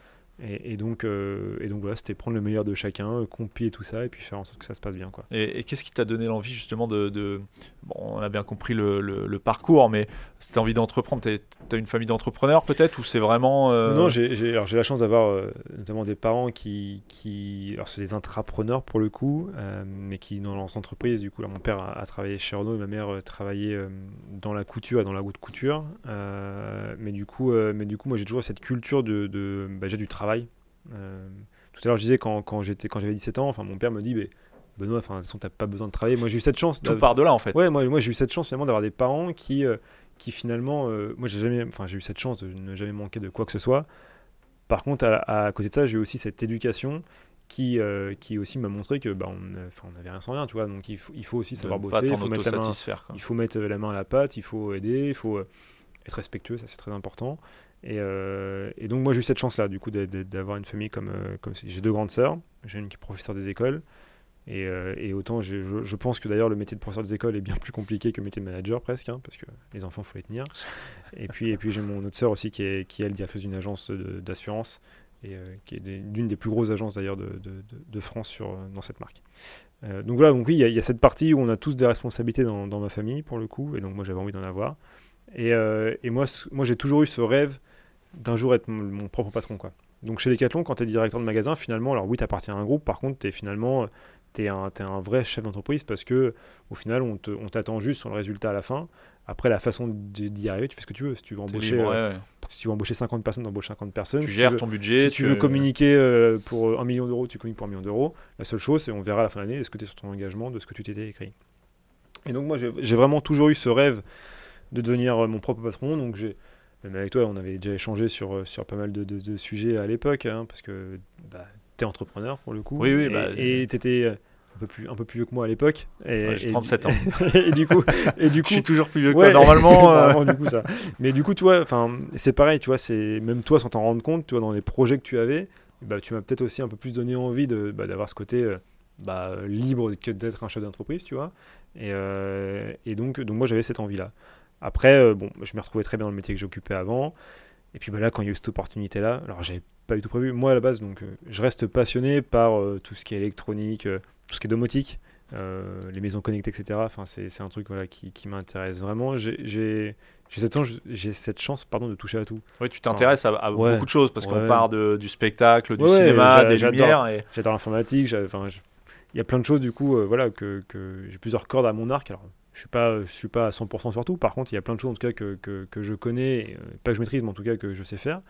Et, donc, euh, et donc voilà, c'était prendre le meilleur de chacun, euh, compiler tout ça et puis faire en sorte que ça se passe bien. Quoi. Et, qu'est-ce qui t'a donné l'envie justement de, Bon, on a bien compris le, parcours, mais c'était envie d'entreprendre. Tu as une famille d'entrepreneurs peut-être ou c'est vraiment. Euh, non, j'ai la chance d'avoir notamment des parents qui. qui alors, c'est des intrapreneurs pour le coup, mais qui dans l'entreprise. Du coup, mon père a, travaillé chez Renault et ma mère travaillait dans la couture et dans la haute couture. mais, du coup, mais du coup, moi j'ai toujours cette culture de, de bah, du travail euh, tout à l'heure, je disais quand, quand j'étais quand j'avais 17 ans, enfin mon père me dit Benoît, enfin de toute façon t'as pas besoin de travailler. Moi j'ai eu cette chance. Tout part de là en fait. Ouais, moi, moi j'ai eu cette chance finalement d'avoir des parents qui euh, qui finalement, euh, moi j'ai jamais, enfin j'ai eu cette chance de ne jamais manquer de quoi que ce soit. Par contre, à, côté de ça, j'ai eu aussi cette éducation qui, qui aussi m'a montré que bah, on n'avait rien sans rien, tu vois. Donc il faut, il faut aussi savoir bosser, il faut, mettre la main, il faut mettre la main à la pâte, il faut aider, il faut être respectueux, ça c'est très important. Euh, et, donc moi j'ai eu cette chance-là, du coup, d'avoir une famille comme, euh, comme j'ai deux grandes sœurs, j'ai une qui est professeure des écoles, et, euh, autant je, pense que d'ailleurs le métier de professeur des écoles est bien plus compliqué que le métier de manager presque, hein, parce que les enfants faut les tenir. Et puis, et puis j'ai mon autre sœur aussi qui est, qui elle directrice d'une agence d'assurance, et qui est d'une des plus grosses agences d'ailleurs de, de, France sur, dans cette marque. donc voilà, donc oui, il y, a cette partie où on a tous des responsabilités dans, dans ma famille pour le coup, et donc moi j'avais envie d'en avoir. Et, et moi, moi j'ai toujours eu ce rêve d'un jour être mon, propre patron. Quoi. Donc chez Decathlon, quand tu es directeur de magasin, finalement, alors oui, tu appartiens à un groupe, par contre, tu es finalement tu un, es un vrai chef d'entreprise parce que au final, on t'attend juste sur le résultat à la fin. Après, la façon d'y arriver, tu fais ce que tu veux. Si tu veux embaucher, euh, Si tu veux embaucher 50 personnes, embauches 50 personnes. Tu si gères tu veux, ton budget. Si tu, veux communiquer euh, pour un million d'euros, tu communiques pour un million d'euros. La seule chose, c'est on verra à la fin de l'année est-ce que tu es sur ton engagement de ce que tu t'étais écrit. Et donc, moi, j'ai vraiment toujours eu ce rêve de devenir euh, mon propre patron. Donc, j'ai même avec toi, on avait déjà échangé sur, euh, sur pas mal de, sujets à l'époque, hein, parce que bah, tu es entrepreneur pour le coup. Oui, oui. Et bah, tu étais euh, un peu, plus, un peu plus vieux que moi à l'époque. J'ai 37 ans. et du coup, et du coup, je suis toujours plus vieux que toi normalement. Euh. du coup, ça. Mais du coup, c'est pareil, tu vois, c'est même toi sans t'en rendre compte, tu vois, dans les projets que tu avais, bah, tu m'as peut-être aussi un peu plus donné envie de, bah, d'avoir ce côté bah, libre que d'être un chef d'entreprise, tu vois. Et, et donc, donc moi, j'avais cette envie-là. Après, euh, bon, je me retrouvais très bien dans le métier que j'occupais avant. Et puis bah, là, quand il y a eu cette opportunité-là, alors j'avais pas du tout prévu. Moi, à la base, donc, euh, je reste passionné par euh, tout ce qui est électronique, tout ce qui est domotique, les maisons connectées, etc. Enfin, c'est un truc voilà, qui, qui m'intéresse vraiment. J'ai cette, cette, chance pardon, de toucher à tout. Oui, tu t'intéresses à, beaucoup de choses parce qu'on part de, du spectacle, du cinéma, des lumières. Et... J'adore l'informatique. Il y a plein de choses, du coup, voilà, que, que j'ai plusieurs cordes à mon arc. Alors, je suis pas je suis pas à 100% sur tout. Par contre il y a plein de choses en tout cas que, que, que je connais euh, pas que je maîtrise mais en tout cas que je sais faire.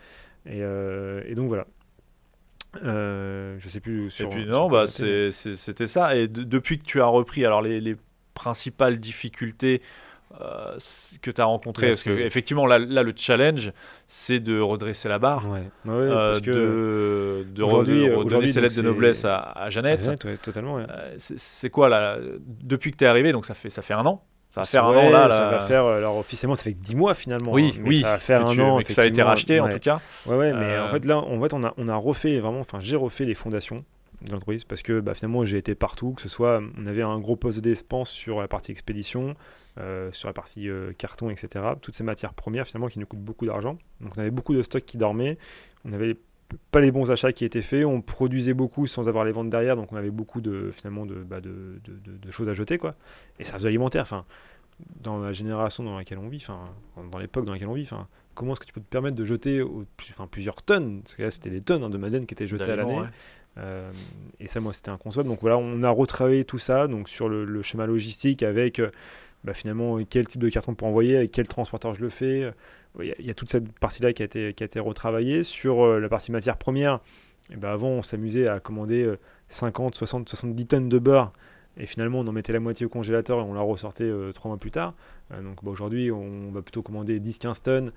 Et, euh, et donc voilà. Euh, je sais plus sur, et puis non bah c'était ça. Et depuis que tu as repris alors les, les principales difficultés euh, que tu as rencontré Parce que, effectivement, là, là, le challenge, c'est de redresser la barre, ouais. Ouais, parce de, de, redonner ses lettres de noblesse à, à Jeannette. totalement. c'est quoi là Depuis que tu es arrivé, donc ça fait, ça fait un an ça va faire un an là, Ça va faire, alors officiellement, ça fait que 10 mois finalement. Oui, hein, oui. Ça va faire un an. Que ça a été racheté en tout cas. Ouais, ouais, mais en euh. fait là, en fait, on a, on a refait vraiment, enfin, j'ai refait les fondations de l'entreprise parce que bah, finalement j'ai été partout, que ce soit on avait un gros poste de dépense sur la partie expédition, euh, sur la partie euh, carton, etc. Toutes ces matières premières finalement qui nous coûtent beaucoup d'argent. Donc on avait beaucoup de stocks qui dormaient, on n'avait pas les bons achats qui étaient faits, on produisait beaucoup sans avoir les ventes derrière, donc on avait beaucoup de finalement de, bah, de, de, choses à jeter quoi. Et ça reste alimentaire, enfin dans la génération dans laquelle on vit, enfin dans l'époque dans laquelle on vit, enfin comment est-ce que tu peux te permettre de jeter enfin, plusieurs tonnes? Parce que là, c'était des tonnes hein, de madeleine qui étaient jetées à l'année. Euh, et ça, moi, c'était inconcevable. Donc voilà, on a retravaillé tout ça donc sur le, schéma logistique avec bah, finalement quel type de carton pour envoyer, avec quel transporteur je le fais. Il y, a toute cette partie-là qui, a été, qui a été retravaillée. Sur euh, la partie matière première, et eh ben avant on s'amusait à commander 50, 60, 70 tonnes de beurre. Et finalement, on en mettait la moitié au congélateur et on la ressortait euh, trois mois plus tard. Euh, donc bah, aujourd'hui, on va plutôt commander 10-15 tonnes,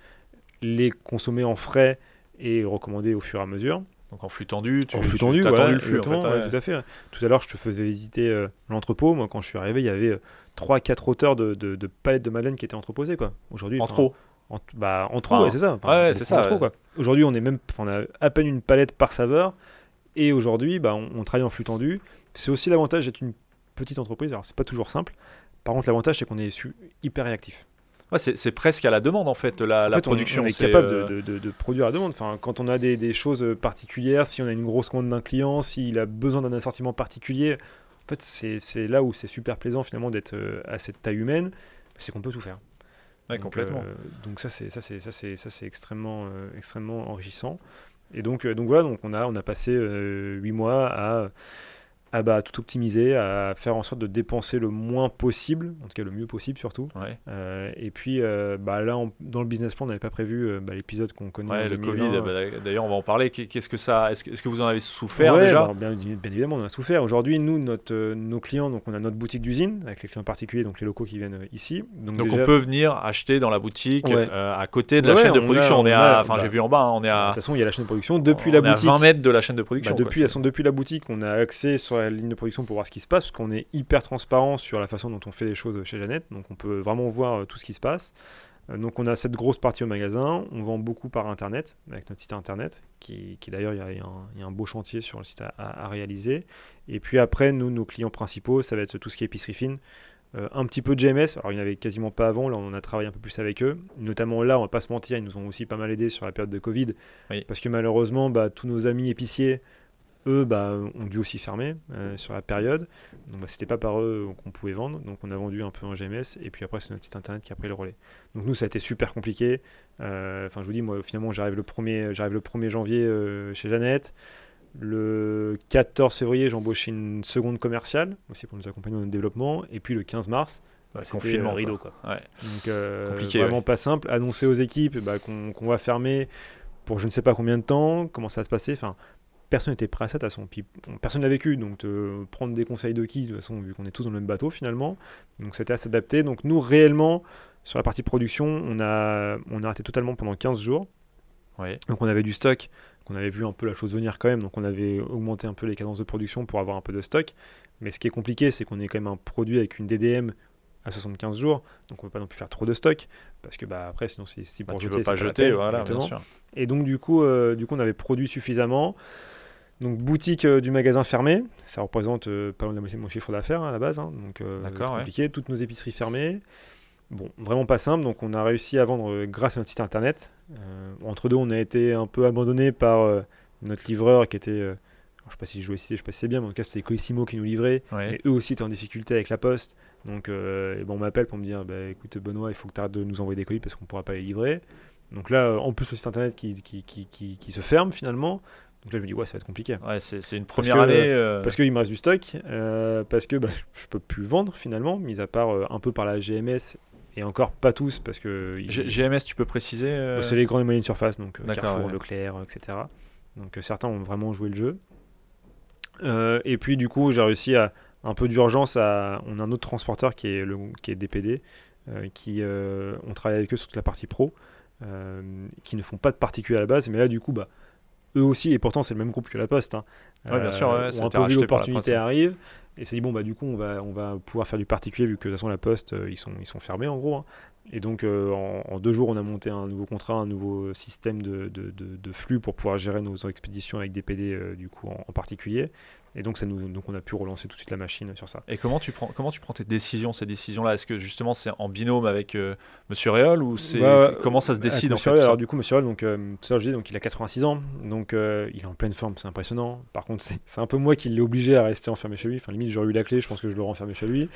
les consommer en frais et recommander au fur et à mesure. Donc en flux tendu, tu, en flux tendu, voilà, le flux, tout à fait. Tout à l'heure, je te faisais visiter l'entrepôt. Moi, quand je suis arrivé, il y avait 3-4 hauteurs de, de, palettes de madeleine qui étaient entreposées. Quoi. Aujourd'hui, en trop. En, bah, en trop, c'est ça. ouais, c'est ça. Aujourd'hui, on est même, on a à peine une palette par saveur. Et aujourd'hui, bah, on, travaille en flux tendu. C'est aussi l'avantage d'être une petite entreprise. Alors, c'est pas toujours simple. Par contre, l'avantage, c'est qu'on est hyper réactif. C'est presque à la demande en fait la, la production. On, est, capable de, de, produire à la demande. Enfin, quand on a des, des, choses particulières, si on a une grosse commande d'un client, s'il a besoin d'un assortiment particulier, en fait, c'est là où c'est super plaisant finalement d'être à cette taille humaine, c'est qu'on peut tout faire. donc, complètement. donc ça c'est ça c'est ça c'est ça c'est extrêmement extrêmement enrichissant. Et donc donc voilà donc on a on a passé huit mois à à bah, tout optimiser, à faire en sorte de dépenser le moins possible, en tout cas le mieux possible surtout. Euh, et puis euh, bah, là, dans le business plan, on n'avait pas prévu euh, bah, l'épisode qu'on connaît. Ouais, le Covid, d'ailleurs, on va en parler. Qu'est-ce que ça, est-ce que, vous en avez souffert déjà? bien, évidemment, on a souffert. Aujourd'hui, nous, notre, nos clients, donc on a notre boutique d'usine avec les clients particuliers, donc les locaux qui viennent ici. Donc, on peut venir acheter dans la boutique à côté de la chaîne de production. on est à, enfin, j'ai vu en bas, hein, on est à. De toute façon, il y a la chaîne de production depuis la boutique. À 20 mètres de la chaîne de production. depuis, depuis la boutique, on a accès sur la ligne de production pour voir ce qui se passe, parce qu'on est hyper transparent sur la façon dont on fait les choses chez Jeannette, donc on peut vraiment voir euh, tout ce qui se passe. Euh, donc on a cette grosse partie au magasin, on vend beaucoup par internet, avec notre site internet, qui, d'ailleurs il y, a un beau chantier sur le site à, réaliser. Et puis après, nous, nos clients principaux, ça va être tout ce qui est épicerie fine, euh, un petit peu de GMS, alors il n'y avait quasiment pas avant, là on a travaillé un peu plus avec eux. Notamment là, on va pas se mentir, ils nous ont aussi pas mal aidé sur la période de Covid, parce que malheureusement, bah, tous nos amis épiciers eux bah, ont dû aussi fermer euh, sur la période. Donc bah, c'était pas par eux qu'on pouvait vendre. Donc on a vendu un peu en GMS et puis après c'est notre site internet qui a pris le relais. Donc nous ça a été super compliqué. Euh, enfin je vous dis moi finalement j'arrive le 1er, j'arrive le 1er janvier euh, chez Jeannette. Le 14 février j'embauche une seconde commerciale aussi pour nous accompagner dans le développement. Et puis le 15 mars bah, confinement rideau quoi. Donc vraiment pas simple. Annoncer aux équipes bah, qu'on va fermer pour je ne sais pas combien de temps, comment ça va se passer. Enfin, personne n'était prêt à ça de toute façon. Puis, personne n'a vécu, donc prendre des conseils de qui, de toute façon, vu qu'on est tous dans le même bateau finalement. Donc c'était à s'adapter. Donc nous, réellement, sur la partie production, on a, on a arrêté totalement pendant 15 jours. Donc on avait du stock, qu'on avait vu un peu la chose venir quand même, donc on avait augmenté un peu les cadences de production pour avoir un peu de stock. Mais ce qui est compliqué, c'est qu'on est quand même un produit avec une DDM à 75 jours, donc on ne peut pas non plus faire trop de stock, parce que bah, après, sinon c'est si pour bah, jeter. Tu peux pas jeter, voilà, bien sûr. Et donc du coup, euh, du coup, on avait produit suffisamment. Donc boutique euh, du magasin fermé, ça représente euh, pas loin de la moitié de mon chiffre d'affaires hein, à la base, hein. donc euh, c'est compliqué. Toutes nos épiceries fermées. Bon, vraiment pas simple, donc on a réussi à vendre grâce à notre site internet. entre deux, on a été un peu abandonné par notre livreur qui était, je sais pas si je jouais ici, je sais pas si c'est bien, mais en tout cas c'était Coissimo qui nous livrait. Et eux aussi étaient en difficulté avec la poste, donc bon, on m'appelle pour me dire, bah, écoute Benoît, il faut que tu arrêtes de nous envoyer des colis parce qu'on pourra pas les livrer. Donc là, en plus le site internet qui, qui, qui, qui se ferme finalement. Donc là, je me dis, ouais, ça va être compliqué. Ouais, c'est une première année. Euh, parce qu'il me reste du stock, euh, parce que bah, je peux plus vendre finalement, mis à part euh, un peu par la GMS et encore pas tous parce que. GMS, tu peux préciser bah, C'est les grandes et moyennes surfaces, donc Carrefour, Leclerc, etc. Donc certains ont vraiment joué le jeu. et puis du coup, j'ai réussi à un peu d'urgence à. On a un autre transporteur qui est, le, qui est DPD, qui on travaille avec eux sur toute la partie pro, qui ne font pas de particules à la base, mais là du coup, bah eux aussi, et pourtant c'est le même groupe que la Poste, hein, bien sûr, euh, ont un peu vu l'opportunité arrive, et c'est dit bon bah du coup on va on va pouvoir faire du particulier vu que de toute façon la Poste euh, ils sont ils sont fermés en gros. Hein. Et donc euh, en, deux jours on a monté un nouveau contrat, un nouveau système de, de, de, flux pour pouvoir gérer nos expéditions avec des PD du coup en, particulier. Et donc, ça nous, donc on a pu relancer tout de suite la machine sur ça. Et comment tu prends, comment tu prends tes décisions, ces décisions-là? Est-ce que justement c'est en binôme avec euh, Monsieur Réol ou c'est comment ça se décide en fait, Alors du coup, Monsieur Réol, donc, euh, je dis, donc il a 86 ans, donc euh, il est en pleine forme, c'est impressionnant. Par contre, c'est un peu moi qui l'ai obligé à rester enfermé chez lui. Enfin, limite, j'aurais eu la clé, je pense que je l'aurais enfermé chez lui.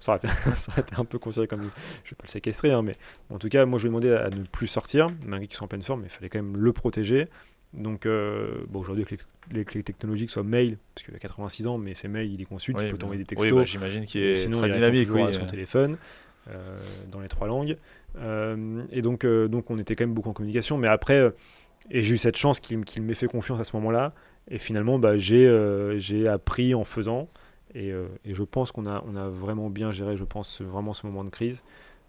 Ça aurait, été, ça aurait été un peu considéré comme, je vais pas le séquestrer, hein, mais en tout cas, moi je lui ai demandé à ne plus sortir, malgré qu'il soit en pleine forme, mais il fallait quand même le protéger. Donc, euh, bon, aujourd'hui, que les, clés technologiques soient mail, parce qu'il a 86 ans, mais c'est mail, il est consulte, il peut t'envoyer des textos. Oui, bah, j'imagine qu'il est sinon, très il dynamique. Oui, à son téléphone, euh, dans les trois langues. Euh, et donc, donc, on était quand même beaucoup en communication. Mais après, et j'ai eu cette chance qu'il m'ait fait confiance à ce moment-là. Et finalement, bah, j'ai appris en faisant. Et, et je pense qu'on a, on a vraiment bien géré, je pense, vraiment ce moment de crise.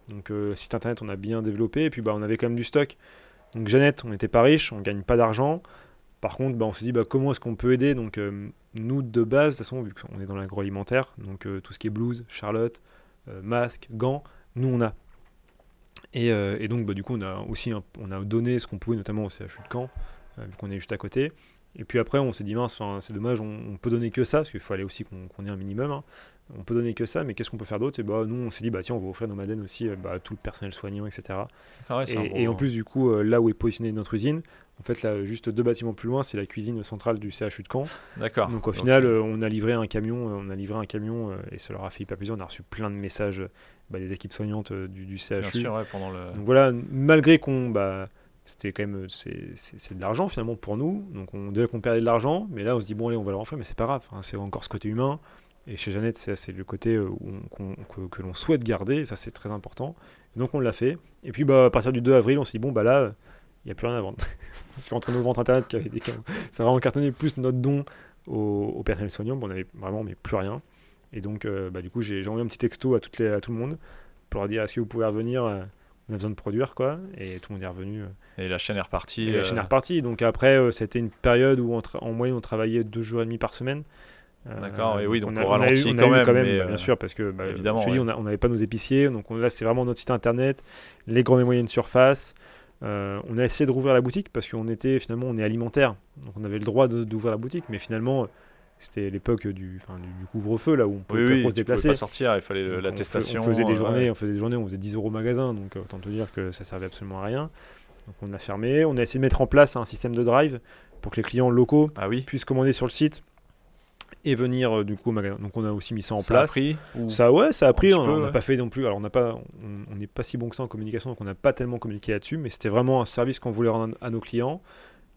Donc, site internet, on a bien développé. Et puis, bah, on avait quand même du stock. Donc Jeannette, on n'était pas riche, on gagne pas d'argent. Par contre, bah, on s'est dit bah, comment est-ce qu'on peut aider? Donc euh, nous de base, de toute façon, vu qu'on est dans l'agroalimentaire, donc euh, tout ce qui est blouse, Charlotte, euh, masque, gants, nous on a. Et, donc bah, du coup, on a aussi on donné ce qu'on pouvait, notamment au CHU de Caen, vu qu'on est juste à côté. Et puis après, on s'est dit, mince, c'est dommage, on, peut donner que ça, parce qu'il faut aussi qu'on ait un minimum. Hein. On peut donner que ça, mais qu'est-ce qu'on peut faire d'autre? Et bah, nous, on s'est dit, bah, tiens, on va offrir nos madeleines aussi bah, à tout le personnel soignant, etc. Ah et, en plus, du coup, là où est positionnée notre usine, en fait, là, juste deux bâtiments plus loin, c'est la cuisine centrale du CHU de Caen. D'accord. Donc au final, euh, on a livré un camion, euh, on a livré un camion, euh, et ça leur a fait hyper plaisir. On a reçu plein de messages bah, des équipes soignantes du, du, CHU. Bien sûr, pendant le. Donc voilà, malgré qu'on, bah, c'était quand même, c'est de l'argent finalement pour nous. Donc on déjà qu'on perdait de l'argent, mais là on se dit bon allez, on va le refaire, mais c'est pas grave. c'est encore ce côté humain. Et chez Jeannette, c'est le côté où que, que l'on souhaite garder, et ça c'est très important. donc on l'a fait. Et puis bah, à partir du 2 avril, on s'est dit bon bah là il n'y a plus rien à vendre. Parce qu'entre nos ventes internet qui avaient des ça a vraiment cartonné plus notre don au, au personnel soignant, on n'avait vraiment mais plus rien. Et donc, euh, bah, du coup, j'ai envoyé un petit texto à, toutes les, à tout le monde pour leur dire est-ce que vous pouvez revenir euh, On a besoin de produire, quoi. Et tout le monde est revenu. Euh. et la chaîne est repartie. la chaîne est repartie. Donc après, c'était une période où en moyenne on travaillait deux jours et demi par semaine. D'accord, et oui, donc on, a, on ralentit quand, même, bah, bien sûr, parce que bah, évidemment, je dis, on n'avait pas nos épiciers, donc là c'est vraiment notre site internet, les grandes et moyennes surfaces, euh, on a essayé de rouvrir la boutique parce qu'on était finalement on est alimentaire, donc on avait le droit d'ouvrir la boutique, mais finalement c'était l'époque du, du, couvre-feu là où on pouvait pas se déplacer. pas sortir, il fallait l'attestation. On, faisait des journées, on faisait des journées, on faisait 10 euros au magasin, donc euh, autant te dire que ça servait absolument à rien. Donc on a fermé, on a essayé de mettre en place un système de drive pour que les clients locaux ah oui. puissent commander sur le site et venir euh, du coup au magasin. Donc on a aussi mis ça en ça place. A pris, ça ouais, ça a pris. On n'a pas fait non plus. Alors on n'a pas, on n'est pas si bon que ça en communication, donc on n'a pas tellement communiqué là-dessus. Mais c'était vraiment un service qu'on voulait rendre à nos clients.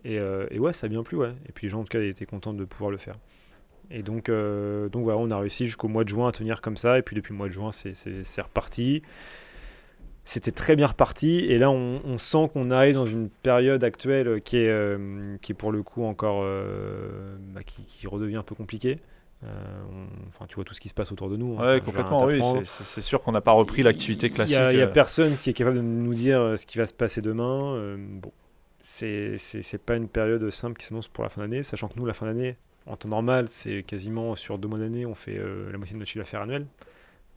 Et, euh, et, ouais, ça a bien plu, ouais. Et puis les gens en tout cas étaient contents de pouvoir le faire. Et donc, euh, donc voilà, on a réussi jusqu'au mois de juin à tenir comme ça. Et puis depuis le mois de juin, c'est reparti c'était très bien reparti. Et là, on, sent qu'on arrive dans une période actuelle qui est, euh, qui est pour le coup encore. Euh, bah, qui, redevient un peu compliquée. Euh, enfin, tu vois tout ce qui se passe autour de nous. Hein. Ouais, complètement, oui. C'est sûr qu'on n'a pas repris l'activité classique. Il n'y a, personne qui est capable de nous dire ce qui va se passer demain. bon, c'est pas une période simple qui s'annonce pour la fin d'année, sachant que nous, la fin d'année, en temps normal, c'est quasiment sur deux mois d'année, on fait la moitié de notre chiffre d'affaires annuel.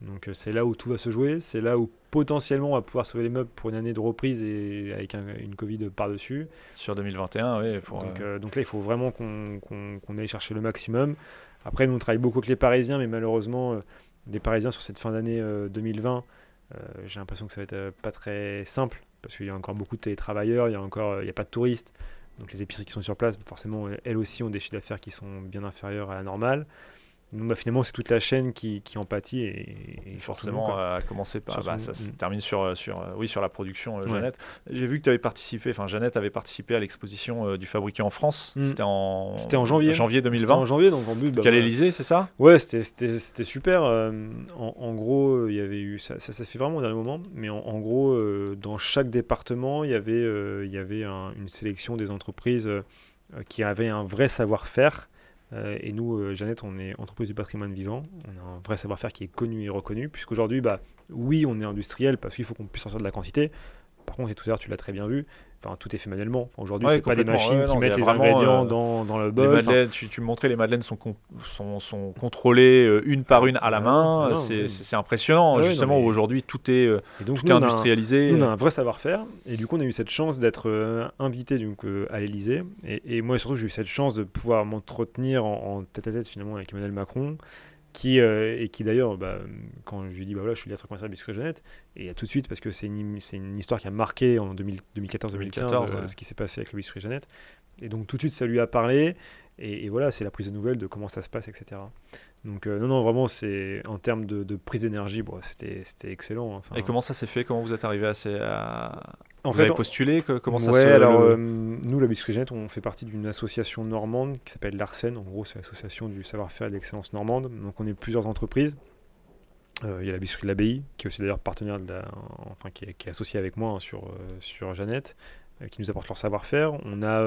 Donc c'est là où tout va se jouer, c'est là où potentiellement on va pouvoir sauver les meubles pour une année de reprise et avec une Covid par-dessus. Sur 2021, oui. donc, euh, euh, donc, là, il faut vraiment qu'on aille chercher le maximum. Après, nous, on travaille beaucoup avec les Parisiens, mais malheureusement, euh, les Parisiens sur cette fin d'année 2020, j'ai l'impression que ça va être pas très simple parce qu'il y a encore beaucoup de télétravailleurs, il y a encore il y a pas de touristes. Donc les épiceries qui sont sur place, forcément, elles aussi ont des chiffres d'affaires qui sont bien inférieurs à la normale. Bah, finalement, c'est toute la chaîne qui, qui en pâtit. Et, forcément, à commencer par. Bah, ça se termine sur, euh, sur, euh, oui, sur la production, euh, Jeannette. J'ai vu que tu avais participé, enfin, Jeannette avait participé à l'exposition du fabriqué en France. Mm. C'était en, C'était en janvier. janvier 2020. en janvier, donc en but. Bah, l'Elysée, c'est ça? Ouais, c'était super. en, gros, il y avait eu. Ça, ça, fait vraiment au dernier moment, mais en, gros, dans chaque département, il y avait, il y avait une sélection des entreprises qui avaient un vrai savoir-faire euh, et nous, euh, Jeannette, on est entreprise du patrimoine vivant. On a un vrai savoir-faire qui est connu et reconnu, puisqu'aujourd'hui, bah, oui, on est industriel parce qu'il faut qu'on puisse sortir de la quantité. Par contre, et tout à l'heure, tu l'as très bien vu, tout est fait manuellement. Aujourd'hui, c'est pas des machines qui mettent les ingrédients euh, dans, dans, le bol. tu, tu, me montrais, les madeleines sont, sont, sont, contrôlées euh, une par une à la main. c'est impressionnant, justement, aujourd'hui, tout est, donc, tout est industrialisé. On a, un, vrai savoir-faire. Et du coup, on a eu cette chance d'être euh, invité donc, à l'Elysée. Et, et, moi, surtout, j'ai eu cette chance de pouvoir m'entretenir en, tête à tête, finalement, avec Emmanuel Macron qui, euh, et qui d'ailleurs, bah, quand je lui ai dit, bah voilà, je suis directeur commercial Biscuit Jeannette, et tout de suite, parce que c'est une, une, histoire qui a marqué en 2014-2015 euh, ce qui s'est passé avec le Biscuit Jeannette, et donc tout de suite, ça lui a parlé, et, voilà, c'est la prise de nouvelles de comment ça se passe, etc. Donc, euh, non, non, vraiment, c'est en termes de, prise d'énergie, bon, c'était excellent. et comment ça s'est fait? Comment vous êtes arrivé à, ces, à, en Vous fait, avez postulé? Comment ça ouais, alors euh, nous, la Biscuit on fait partie d'une association normande qui s'appelle l'Arsène. En gros, c'est l'association du savoir-faire et de l'excellence normande. Donc, on est plusieurs entreprises. Euh, il y a la Biscuit de l'Abbaye, qui est aussi d'ailleurs partenaire, de enfin, qui est, associé avec moi hein, sur, sur Jeannette, qui nous apporte leur savoir-faire. On a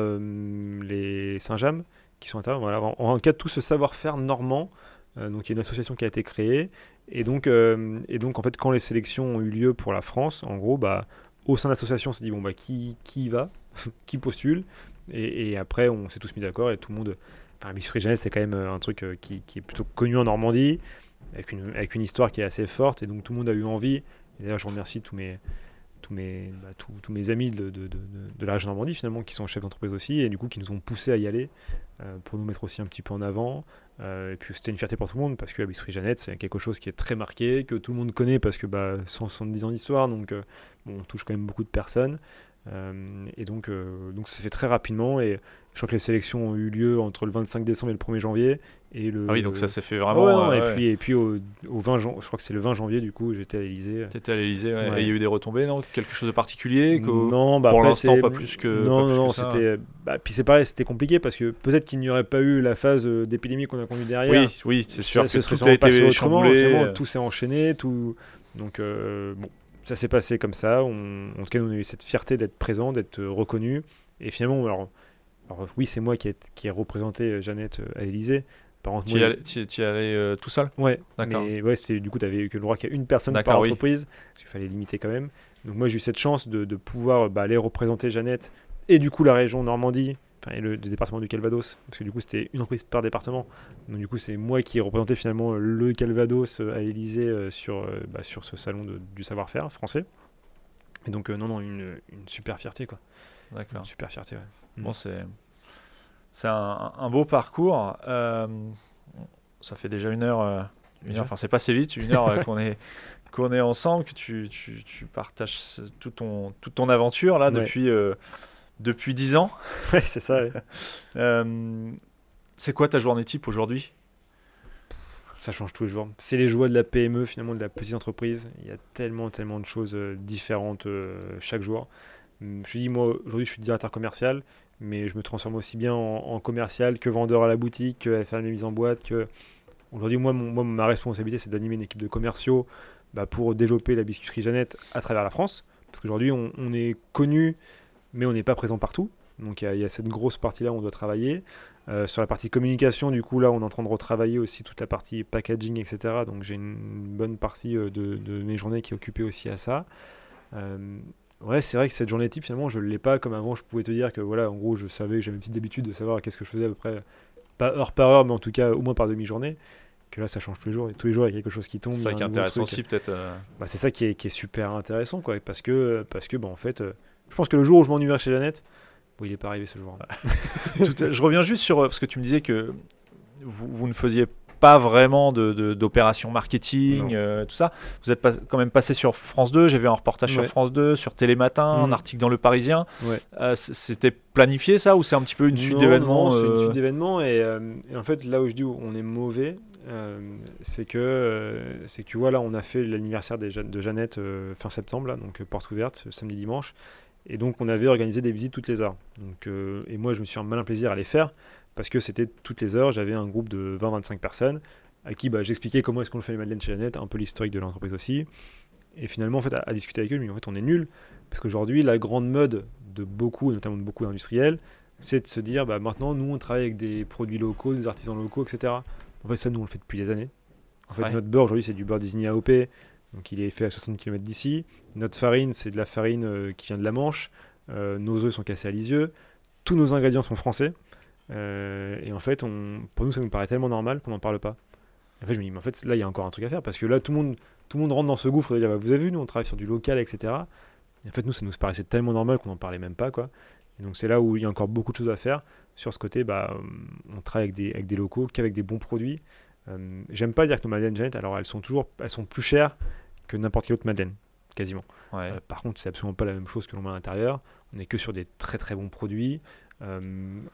les Saint-James qui sont intérieurs. Voilà. En, en, cas, tout ce savoir-faire normand. donc, il y a une association qui a été créée. Et donc, et donc, en fait, quand les sélections ont eu lieu pour la France, en gros, bah, au sein de l'association, on s'est dit bon bah qui qui va, qui postule, et, après on s'est tous mis d'accord et tout le monde. Enfin, Miss Jeannette, c'est quand même euh, un truc euh, qui, est plutôt connu en Normandie, avec une, avec une histoire qui est assez forte, et donc tout le monde a eu envie. D'ailleurs, je remercie tous mes tous, mes, bah, tous, mes amis de, de, de, la région Normandie finalement qui sont chefs d'entreprise aussi et du coup qui nous ont poussé à y aller pour nous mettre aussi un petit peu en avant. et puis c'était une fierté pour tout le monde parce que la Jeannette c'est quelque chose qui est très marqué, que tout le monde connaît parce que bah, 170 ans d'histoire donc on touche quand même beaucoup de personnes. et donc, donc ça s'est fait très rapidement et je crois que les sélections ont eu lieu entre le 25 décembre et le 1er janvier. Et le, ah oui, donc ça s'est fait vraiment. et, Puis, et puis au, 20 janvier, je crois que c'est le 20 janvier, du coup, j'étais à l'Elysée. T'étais à l'Elysée, ouais. Et il y a eu des retombées, non? Quelque chose de particulier Non, bah, pour l'instant, pas plus que. Non, non, non, c'était. Bah, puis c'est pareil, c'était compliqué parce que peut-être qu'il n'y aurait pas eu la phase euh, d'épidémie qu'on a connue derrière. Oui, oui, c'est sûr que tout a été chamboulé. Tout s'est enchaîné, tout. Donc, euh, bon, ça s'est passé comme ça. en tout cas, on a eu cette fierté d'être présent, d'être reconnu. Et finalement, alors alors oui, c'est moi qui ai, qui représenté euh, Jeannette euh, à l'Elysée. Tu y, allais, tu, allais euh, tout seul? Ouais, d'accord. Mais ouais, du coup, tu avais que le droit y a une personne par entreprise, parce qu'il fallait limiter quand même. Donc moi, j'ai eu cette chance de, de pouvoir bah, aller représenter Jeannette et du coup la région Normandie, enfin, et le, département du Calvados, parce que du coup, c'était une entreprise par département. Donc du coup, c'est moi qui ai représenté finalement le Calvados à l'Elysée sur, bah, sur ce salon du savoir-faire français. Et donc, non, non, une, une super fierté, quoi. D'accord. Super fierté, ouais. Bon, c'est c'est un, beau parcours. Euh, ça fait déjà une heure, euh, une heure enfin c'est passé vite, une heure euh, qu'on est qu'on est ensemble, que tu, tu, tu, partages tout ton, toute ton aventure là depuis depuis dix ans. Ouais, c'est ça. c'est quoi ta journée type aujourd'hui? Ça change tous les jours. C'est les joies de la PME, finalement, de la petite entreprise. Il y a tellement, tellement de choses différentes chaque jour. Hum, je dis, moi, aujourd'hui, je suis directeur commercial, mais je me transforme aussi bien en, commercial que vendeur à la boutique, que faire les mises en boîte. Que... Aujourd'hui, moi, ma responsabilité, c'est d'animer une équipe de commerciaux bah, pour développer la biscuiterie Jeannette à travers la France. Parce qu'aujourd'hui, on, est connu, mais on n'est pas présent partout. Donc il y, a cette grosse partie-là où on doit travailler. Euh, sur la partie communication, du coup, là, on est en train de retravailler aussi toute la partie packaging, etc. Donc j'ai une bonne partie euh, de, de, mes journées qui est occupée aussi à ça. Euh, Ouais, c'est vrai que cette journée type, finalement, je ne l'ai pas comme avant. Je pouvais te dire que, voilà, en gros, je savais, j'avais une petite habitude de savoir qu'est-ce que je faisais à peu près, pas heure par heure, mais en tout cas au moins par demi-journée. Que là, ça change tous les jours. Et tous les jours, il y a quelque chose qui tombe. C'est ça qui est intéressant aussi, peut-être. Euh. Bah, c'est ça qui est, qui est, super intéressant, quoi. Parce que, parce que bah, en fait, euh, je pense que le jour où je m'ennuie chez Jeannette, bon, il n'est pas arrivé ce jour. je reviens juste sur. Parce que tu me disais que vous, vous ne faisiez pas vraiment d'opération de, marketing, euh, tout ça. Vous êtes quand même passé sur France 2, j'ai vu un reportage sur France 2, sur Télématin, un mm. article dans Le Parisien. Euh, c'était planifié ça ou c'est un petit peu une suite d'événements C'est une euh suite d'événements et, en fait là où je dis où on est mauvais, c'est que, c'est que tu vois là on a fait l'anniversaire de Jeannette fin septembre, là, donc porte ouverte, samedi dimanche. Et donc on avait organisé des visites toutes les heures. Donc, et moi je me suis un malin plaisir à les faire parce que c'était toutes les heures, j'avais un groupe de 20-25 personnes à qui bah, j'expliquais comment est-ce qu'on fait les madeleines chez Jeannette, un peu l'historique de l'entreprise aussi. Et finalement, en fait, à, discuter avec eux, mais en fait, on est nul. Parce qu'aujourd'hui, la grande mode de beaucoup, notamment de beaucoup d'industriels, c'est de se dire, bah, maintenant, nous, on travaille avec des produits locaux, des artisans locaux, etc. En fait, ça, nous, on le fait depuis des années. En fait, notre beurre, aujourd'hui, c'est du beurre désigné AOP. Donc, il est fait à 60 km d'ici. Notre farine, c'est de la farine euh, qui vient de la Manche. Euh, nos œufs sont cassés à Lisieux. Tous nos ingrédients sont français. Euh, et en fait, on, pour nous, ça nous paraît tellement normal qu'on n'en parle pas. En fait, je me dis, mais en fait, là, il y a encore un truc à faire parce que là, tout le monde, tout le monde rentre dans ce gouffre de dire, bah, vous avez vu, nous, on travaille sur du local, etc. Et en fait, nous, ça nous paraissait tellement normal qu'on n'en parlait même pas, quoi. Et donc, c'est là où il y a encore beaucoup de choses à faire sur ce côté. Bah, on travaille avec des, avec des locaux, qu'avec des bons produits. Euh, j'aime pas dire que nos madeleines Jeannette, alors elles sont toujours, elles sont plus chères que n'importe quelle autre madeleine, quasiment. Euh, par contre, c'est absolument pas la même chose que l'on met à l'intérieur. On est que sur des très très bons produits. Euh,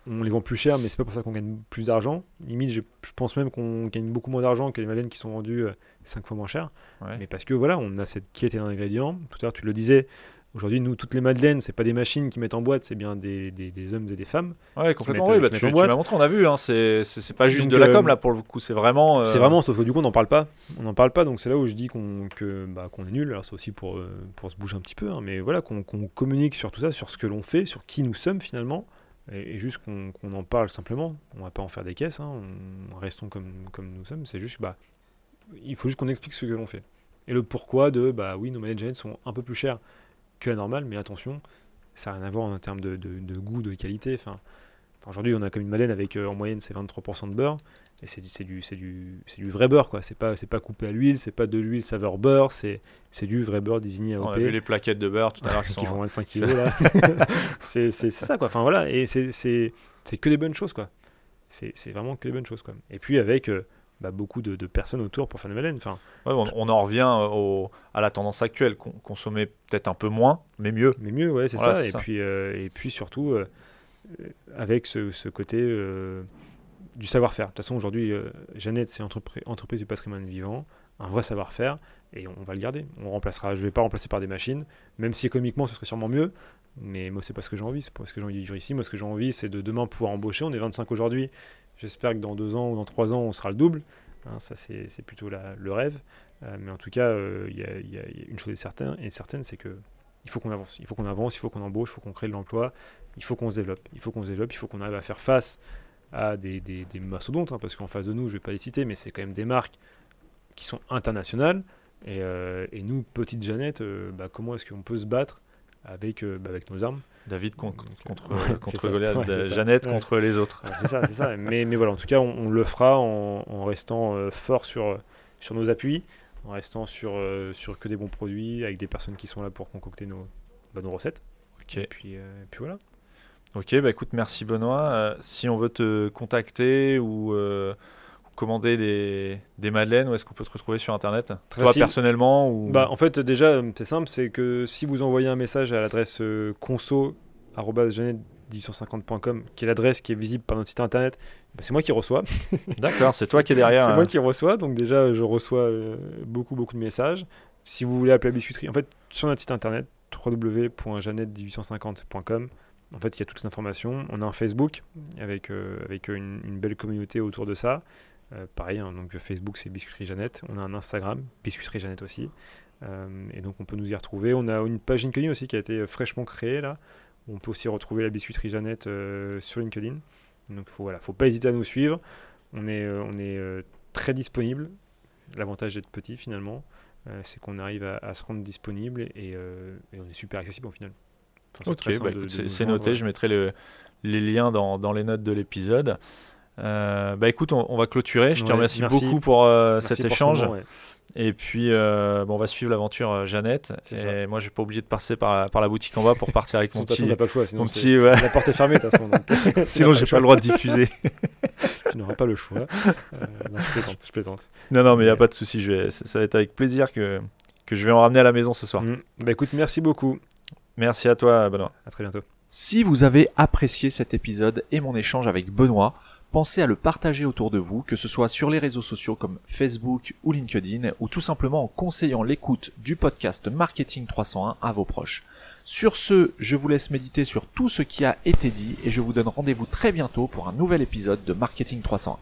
on les vend plus cher, mais c'est pas pour ça qu'on gagne plus d'argent. Limite, je, pense même qu'on gagne beaucoup moins d'argent que les madeleines qui sont vendues 5 euh, fois moins cher. Mais parce que voilà, on a cette qualité d'ingrédients. Tout à l'heure, tu le disais, Aujourd'hui, nous, toutes les madeleines, c'est pas des machines qui mettent en boîte, c'est bien des, hommes et des femmes. Ouais, complètement. Oui, bah, tu, m'as montré, on a vu. Hein, c'est pas juste de la com là pour le coup, c'est vraiment. C'est vraiment, sauf que du coup, on n'en parle pas. On n'en parle pas, donc c'est là où je dis qu'on bah, est nul. Alors c'est aussi pour, pour se bouger un petit peu, hein, mais voilà, qu'on communique sur tout ça, sur ce que l'on fait, sur qui nous sommes finalement et, juste qu'on en parle simplement. On va pas en faire des caisses, hein, on, restons comme, comme nous sommes. C'est juste, bah, il faut juste qu'on explique ce que l'on fait. Et le pourquoi de, bah oui, nos managers sont un peu plus chers que la normale, mais attention, ça n'a rien à voir en termes de, de, goût, de qualité. Enfin, Aujourd'hui, on a comme une madeleine avec en moyenne c'est 23% de beurre. Et c'est du, c'est du, c'est du, c'est du vrai beurre, quoi. C'est pas, c'est pas coupé à l'huile, c'est pas de l'huile saveur beurre, c'est, c'est du vrai beurre désigné On a vu les plaquettes de beurre tout à l'heure qui, font sont... 25 kilos là. c'est, ça, quoi. Enfin voilà, et c'est, c'est, c'est que des bonnes choses, quoi. C'est, c'est vraiment que des bonnes choses, quoi. Et puis avec euh, bah, beaucoup de, de, personnes autour pour faire madeleines. Enfin, ouais, on, on, en revient au, à la tendance actuelle, con, consommer peut-être un peu moins, mais mieux. Mais mieux, ouais, c'est Voilà, ça. c'est Et ça. puis, euh, et puis surtout euh, avec ce, ce côté euh, du savoir-faire. De toute façon, aujourd'hui, euh, Jeannette, c'est entrepri- entreprise du patrimoine vivant, un vrai savoir-faire, et on va le garder. On remplacera, je ne vais pas remplacer par des machines, même si économiquement, ce serait sûrement mieux. Mais moi, c'est pas ce que j'ai envie. C'est pas ce que j'ai envie de vivre ici. Moi, ce que j'ai envie, c'est de demain pouvoir embaucher. On est 25 aujourd'hui. J'espère que dans deux ans ou dans trois ans, on sera le double. Hein, ça, c'est plutôt le rêve. Euh, mais en tout cas, euh, il y, y a une chose est certaine, et certaine, c'est que il faut qu'on avance. Il faut qu'on avance, il faut qu'on embauche, il faut qu'on crée de l'emploi, il faut qu'on se développe. Il faut qu'on se développe, il faut qu'on arrive à faire face à des, des, des mastodontes, hein, parce qu'en face de nous, je vais pas les citer, mais c'est quand même des marques qui sont internationales. Et, euh, et nous, petite Jeannette, euh, bah, comment est-ce qu'on peut se battre avec, euh, bah, avec nos armes? David contre, ouais, contre ça. Goliath, Ouais. Jeannette Ouais. contre les autres. C'est ça, c'est ça. Mais, mais voilà, en tout cas, on, on le fera en, en restant fort sur, sur nos appuis, en restant sur, sur que des bons produits, avec des personnes qui sont là pour concocter nos, bah, nos recettes. Ok. Et puis, et puis voilà. Ok, bah écoute, merci Benoît. Euh, si on veut te contacter ou euh, commander des, des madeleines, où est-ce qu'on peut te retrouver sur Internet? Très Toi facile. personnellement ou... Bah, en fait, déjà, euh, c'est simple, c'est que si vous envoyez un message à l'adresse euh, conso.jeannette1850.com, qui est l'adresse qui est visible par notre site internet, bah, c'est moi qui reçois. D'accord, c'est toi qui es derrière. C'est hein. moi qui reçois, donc déjà je reçois euh, beaucoup beaucoup de messages. Si vous voulez appeler la biscuiterie, en fait sur notre site internet www.jeannette1850.com, en fait il y a toutes les informations. On a un Facebook avec, euh, avec une, une belle communauté autour de ça. Euh, pareil, hein, donc Facebook c'est Biscuiterie Jeannette. On a un Instagram, Biscuiterie Jeannette aussi. Euh, et donc on peut nous y retrouver. On a une page LinkedIn aussi qui a été fraîchement créée là. On peut aussi retrouver la Biscuiterie Jeannette euh, sur LinkedIn. Donc faut, voilà, faut pas hésiter à nous suivre. On est, euh, on est euh, très disponible. L'avantage d'être petit finalement, euh, c'est qu'on arrive à, se rendre disponible et, euh, et on est super accessible au final. Enfin, Ok, bah c'est noté, je mettrai le- les liens dans, dans les notes de l'épisode. Euh, bah écoute, on, on va clôturer. Je te Ouais, remercie merci. beaucoup pour euh, cet pour échange. ouais. Et puis, euh, bon, on va suivre l'aventure euh, Jeannette. Et moi, je vais pas oublier de passer par la, par la boutique en bas pour partir avec mon petit. pas le choix, sinon, petit ouais. la porte est fermée de toute façon. donc Sinon, j'ai pas le droit de diffuser. tu n'auras pas le choix. Euh, non, je plaisante, je plaisante. non, non, mais il y a Ouais. pas de souci. Vais, ça ça va être avec plaisir que, que je vais en ramener à la maison ce soir. Mm. Bah écoute, merci beaucoup. Merci à toi, Benoît. À très bientôt. Si vous avez apprécié cet épisode et mon échange avec Benoît, pensez à le partager autour de vous, que ce soit sur les réseaux sociaux comme Facebook ou LinkedIn, ou tout simplement en conseillant l'écoute du podcast Marketing 301 à vos proches. Sur ce, je vous laisse méditer sur tout ce qui a été dit et je vous donne rendez-vous très bientôt pour un nouvel épisode de Marketing 301.